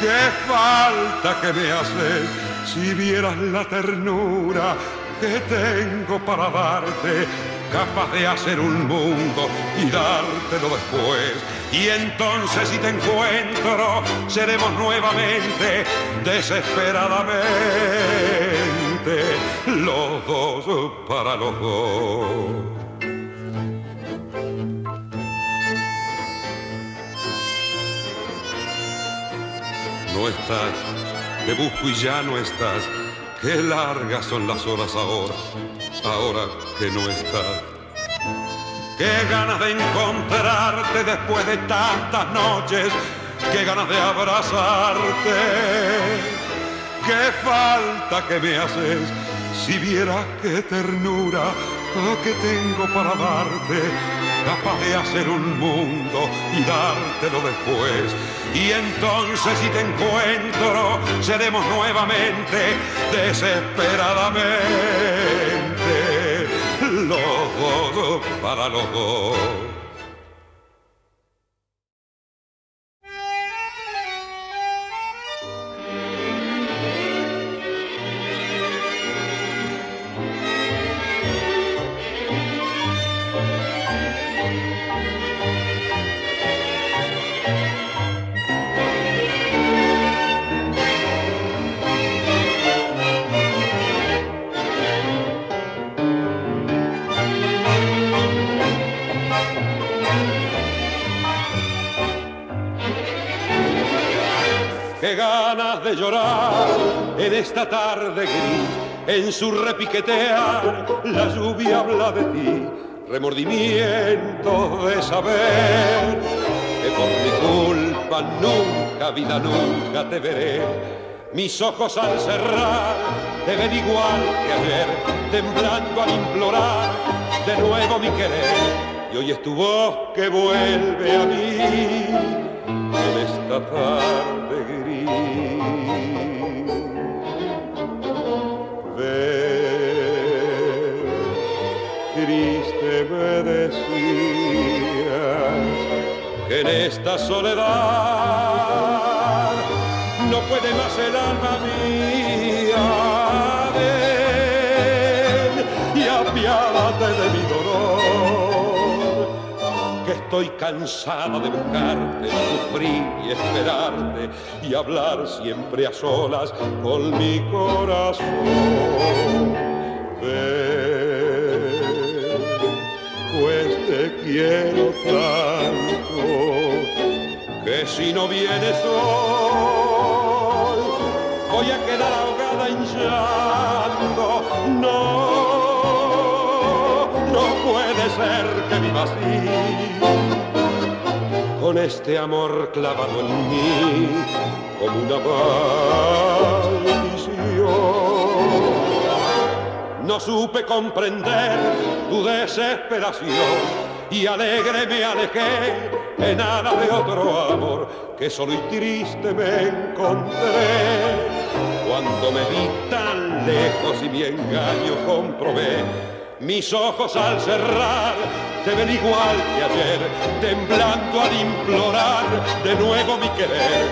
Qué falta que me haces si vieras la ternura que tengo para darte capaz de hacer un mundo y dártelo después. Y entonces si te encuentro, seremos nuevamente, desesperadamente, los dos para los dos. Estás, te busco y ya no estás. Qué largas son las horas ahora, ahora que no estás. Qué ganas de encontrarte después de tantas noches, qué ganas de abrazarte. Qué falta que me haces si vieras qué ternura que tengo para darte, capaz de hacer un mundo y dártelo después. Y entonces si te encuentro, seremos nuevamente, desesperadamente, los dos para los dos. Ganas de llorar en esta tarde gris, en su repiquetear la lluvia habla de ti, remordimiento de saber que por mi culpa nunca, vida nunca te veré. Mis ojos al cerrar te ven igual que ayer, temblando al implorar de nuevo mi querer. Y hoy es tu voz que vuelve a mí en esta tarde Ven, triste me decías que en esta soledad no puede más el alma mía. Estoy cansada de buscarte, sufrir y esperarte y hablar siempre a solas con mi corazón. Ven, pues te quiero tanto que si no vienes hoy voy a quedar ahogada en llanto. No, no puede ser que viva así, este amor clavado en mí como una maldición. No supe comprender tu desesperación y alegre me alejé en alas de otro amor que solo y triste me encontré cuando me vi tan lejos y mi engaño comprobé mis ojos al cerrar te ven igual que ayer, temblando al implorar de nuevo mi querer.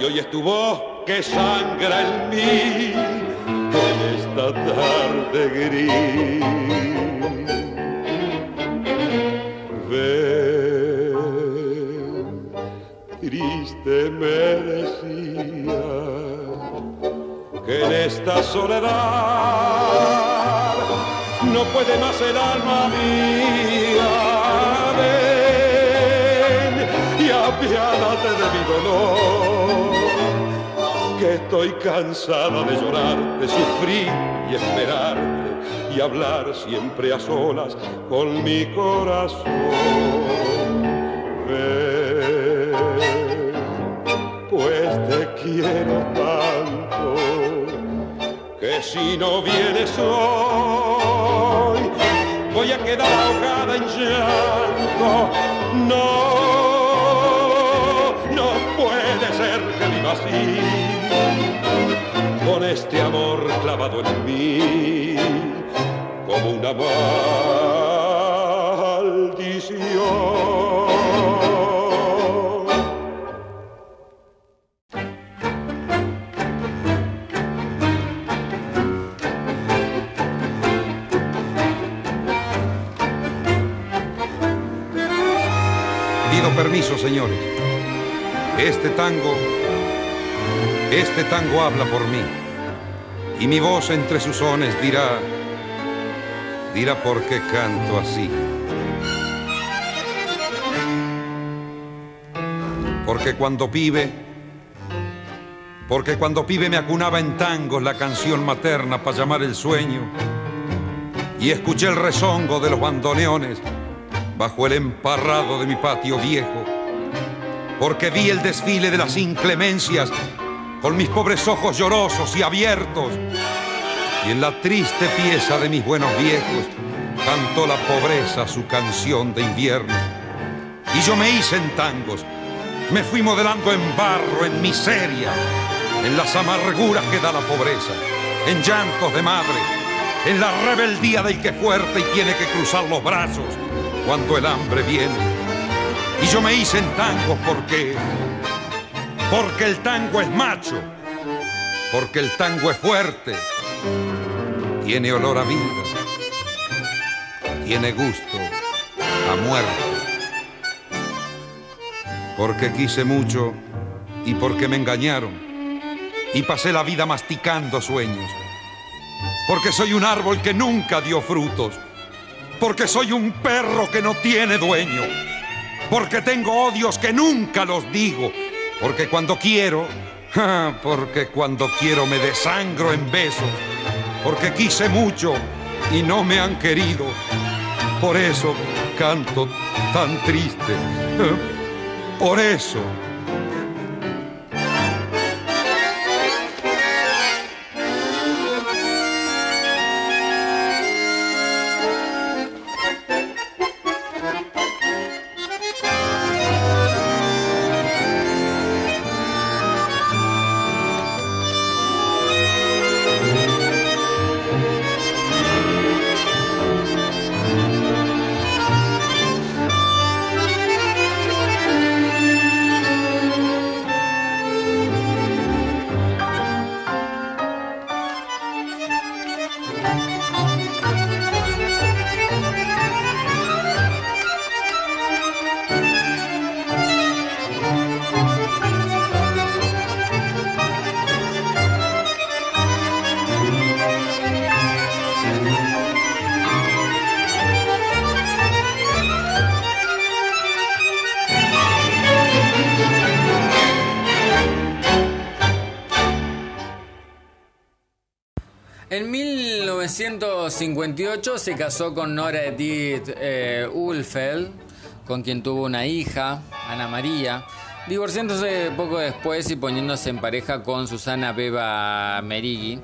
Y hoy es tu voz que sangra en mí en esta tarde gris. Ven, triste me decías que en esta soledad no puede más el alma mía. Ven y apiádate de mi dolor, que estoy cansada de llorar, de sufrir y esperarte y hablar siempre a solas con mi corazón. Pues te quiero tanto que si no vienes hoy quedar ahogada en llanto. No, no puede ser que viva así, con este amor clavado en mí, como una maldición. Pido permiso, señores. Este tango, este tango habla por mí. Y mi voz entre sus sones dirá, dirá por qué canto así. Porque cuando pibe, porque cuando pibe me acunaba en tangos la canción materna para llamar el sueño. Y escuché el rezongo de los bandoneones bajo el emparrado de mi patio viejo, porque vi el desfile de las inclemencias con mis pobres ojos llorosos y abiertos, y en la triste pieza de mis buenos viejos cantó la pobreza su canción de invierno. Y yo me hice en tangos, me fui modelando en barro, en miseria, en las amarguras que da la pobreza, en llantos de madre, en la rebeldía del que fuerte y tiene que cruzar los brazos cuando el hambre viene. Y yo me hice en tangos porque, porque el tango es macho, porque el tango es fuerte, tiene olor a vida, tiene gusto a muerte. Porque quise mucho y porque me engañaron y pasé la vida masticando sueños. Porque soy un árbol que nunca dio frutos porque soy un perro que no tiene dueño, porque tengo odios que nunca los digo, porque cuando quiero, porque cuando quiero me desangro en besos, porque quise mucho y no me han querido, por eso canto tan triste, por eso. En 1958 se casó con Nora Edith eh, Ulfeld, con quien tuvo una hija, Ana María, divorciándose poco después y poniéndose en pareja con Susana Beba Merigui.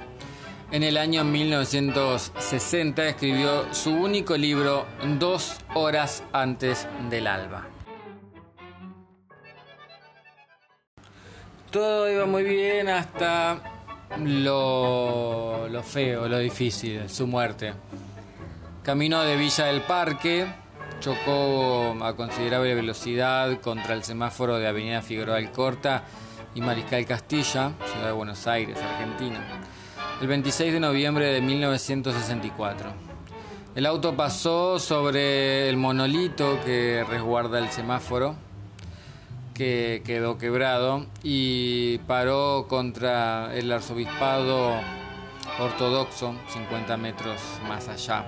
En el año 1960 escribió su único libro Dos horas antes del alba. Todo iba muy bien hasta lo, lo feo, lo difícil, su muerte. Camino de Villa del Parque, chocó a considerable velocidad contra el semáforo de Avenida Figueroa Alcorta y Mariscal Castilla, ciudad de Buenos Aires, Argentina, el 26 de noviembre de 1964. El auto pasó sobre el monolito que resguarda el semáforo, que quedó quebrado, y paró contra el arzobispado ortodoxo 50 metros más allá.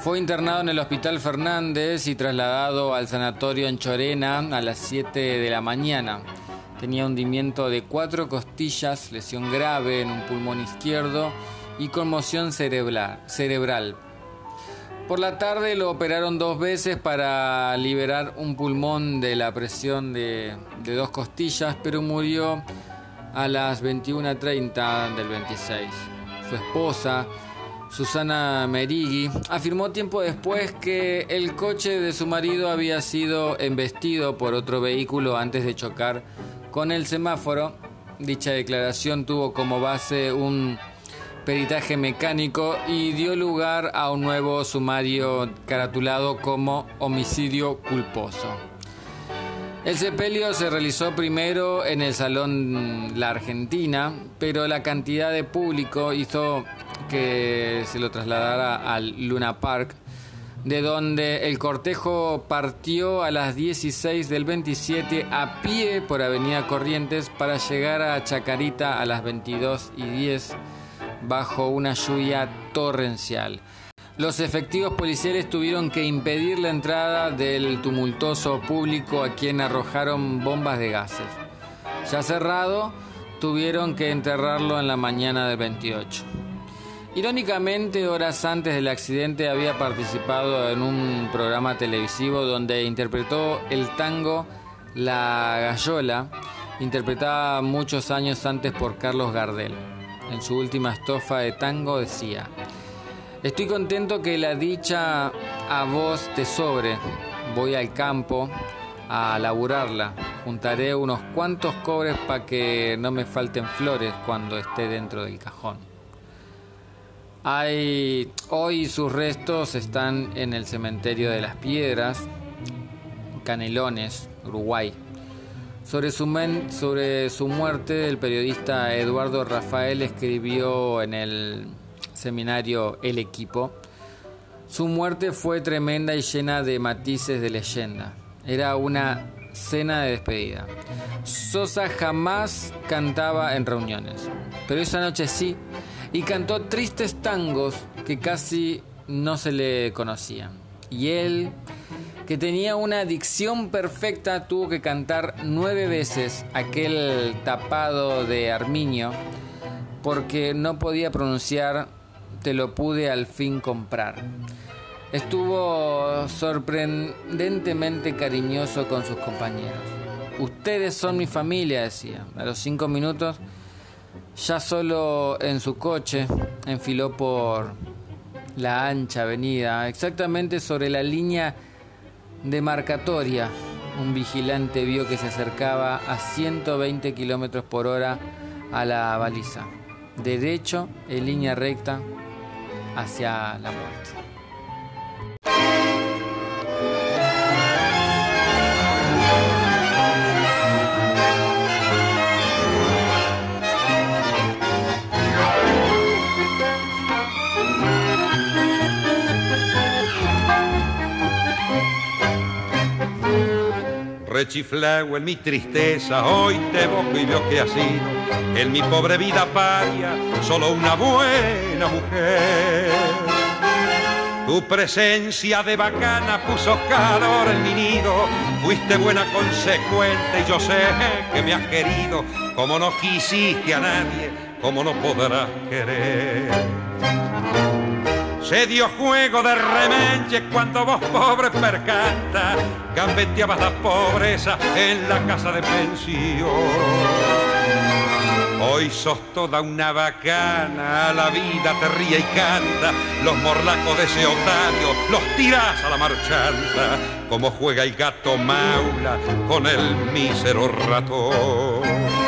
Fue internado en el Hospital Fernández y trasladado al sanatorio en Chorena a las 7 de la mañana. Tenía hundimiento de cuatro costillas, lesión grave en un pulmón izquierdo y conmoción cerebral. cerebral. Por la tarde lo operaron dos veces para liberar un pulmón de la presión de, dos costillas, pero murió a las 21.30 del 26. Su esposa, Susana Merigui, afirmó tiempo después que el coche de su marido había sido embestido por otro vehículo antes de chocar con el semáforo. Dicha declaración tuvo como base un peritaje mecánico y dio lugar a un nuevo sumario caratulado como homicidio culposo. El sepelio se realizó primero en el Salón La Argentina, pero la cantidad de público hizo que se lo trasladara al Luna Park, de donde el cortejo partió a las 16 del 27 a pie por Avenida Corrientes para llegar a Chacarita a las 22 y 10 bajo una lluvia torrencial. Los efectivos policiales tuvieron que impedir la entrada del tumultuoso público a quien arrojaron bombas de gases. Ya cerrado, tuvieron que enterrarlo en la mañana del 28. Irónicamente, horas antes del accidente había participado en un programa televisivo donde interpretó el tango La Gallola, interpretada muchos años antes por Carlos Gardel. En su última estofa de tango decía, Estoy contento que la dicha a vos te sobre. Voy al campo a laburarla. Juntaré unos cuantos cobres para que no me falten flores cuando esté dentro del cajón. Hoy sus restos están en el cementerio de las Piedras, Canelones, Uruguay. Sobre su, muerte, el periodista Eduardo Rafael escribió en el seminario El Equipo. Su muerte fue tremenda y llena de matices de leyenda. Era una cena de despedida. Sosa jamás cantaba en reuniones, pero esa noche sí, y cantó tristes tangos que casi no se le conocían. Y él, que tenía una dicción perfecta, tuvo que cantar nueve veces aquel tapado de Arminio porque no podía pronunciar te lo pude al fin comprar. Estuvo sorprendentemente cariñoso con sus compañeros. Ustedes son mi familia, decía. A los cinco minutos, ya solo en su coche, enfiló por la ancha avenida, exactamente sobre la línea demarcatoria. Un vigilante vio que se acercaba a 120 kilómetros por hora a la baliza, derecho en línea recta hacia la muerte. Rechiflao en mi tristeza, hoy te evoco y veo que ha sido en mi pobre vida paria solo una buena mujer. Tu presencia de bacana puso calor en mi nido, fuiste buena consecuente y yo sé que me has querido como no quisiste a nadie, como no podrás querer. Se dio juego de remenche cuando vos pobre percanta gambeteabas la pobreza en la casa de pensión. Hoy sos toda una bacana, la vida te ríe y canta, los morlacos de ese otario los tirás a la marchanta, como juega el gato maula con el mísero ratón.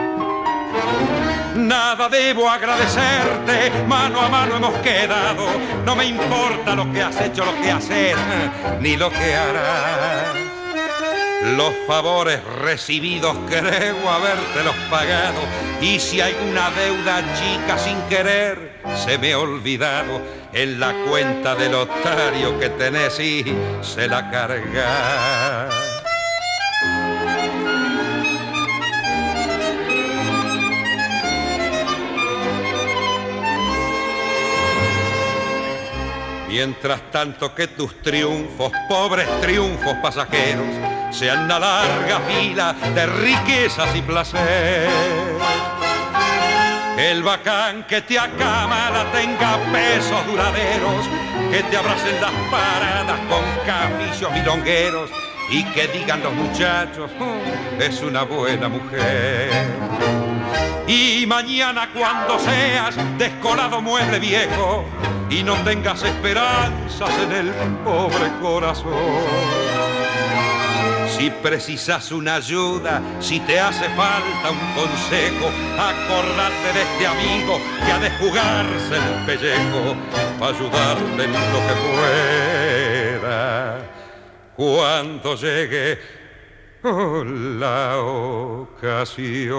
Nada debo agradecerte, mano a mano hemos quedado. No me importa lo que has hecho, lo que haces, ni lo que harás. Los favores recibidos creo habértelos pagado y si hay una deuda chica sin querer se me ha olvidado en la cuenta del otario que tenés y se la carga. Mientras tanto que tus triunfos, pobres triunfos pasajeros, sean una larga fila de riquezas y placer. El bacán que te acamala tenga pesos duraderos, que te abracen las paradas con capillos milongueros y que digan los muchachos, "Oh, es una buena mujer. Y mañana cuando seas descolado mueble viejo y no tengas esperanzas en el pobre corazón. Si precisas una ayuda, si te hace falta un consejo, acordate de este amigo que ha de jugarse el pellejo para ayudarte en lo que pueda. Cuando llegue la ocasión.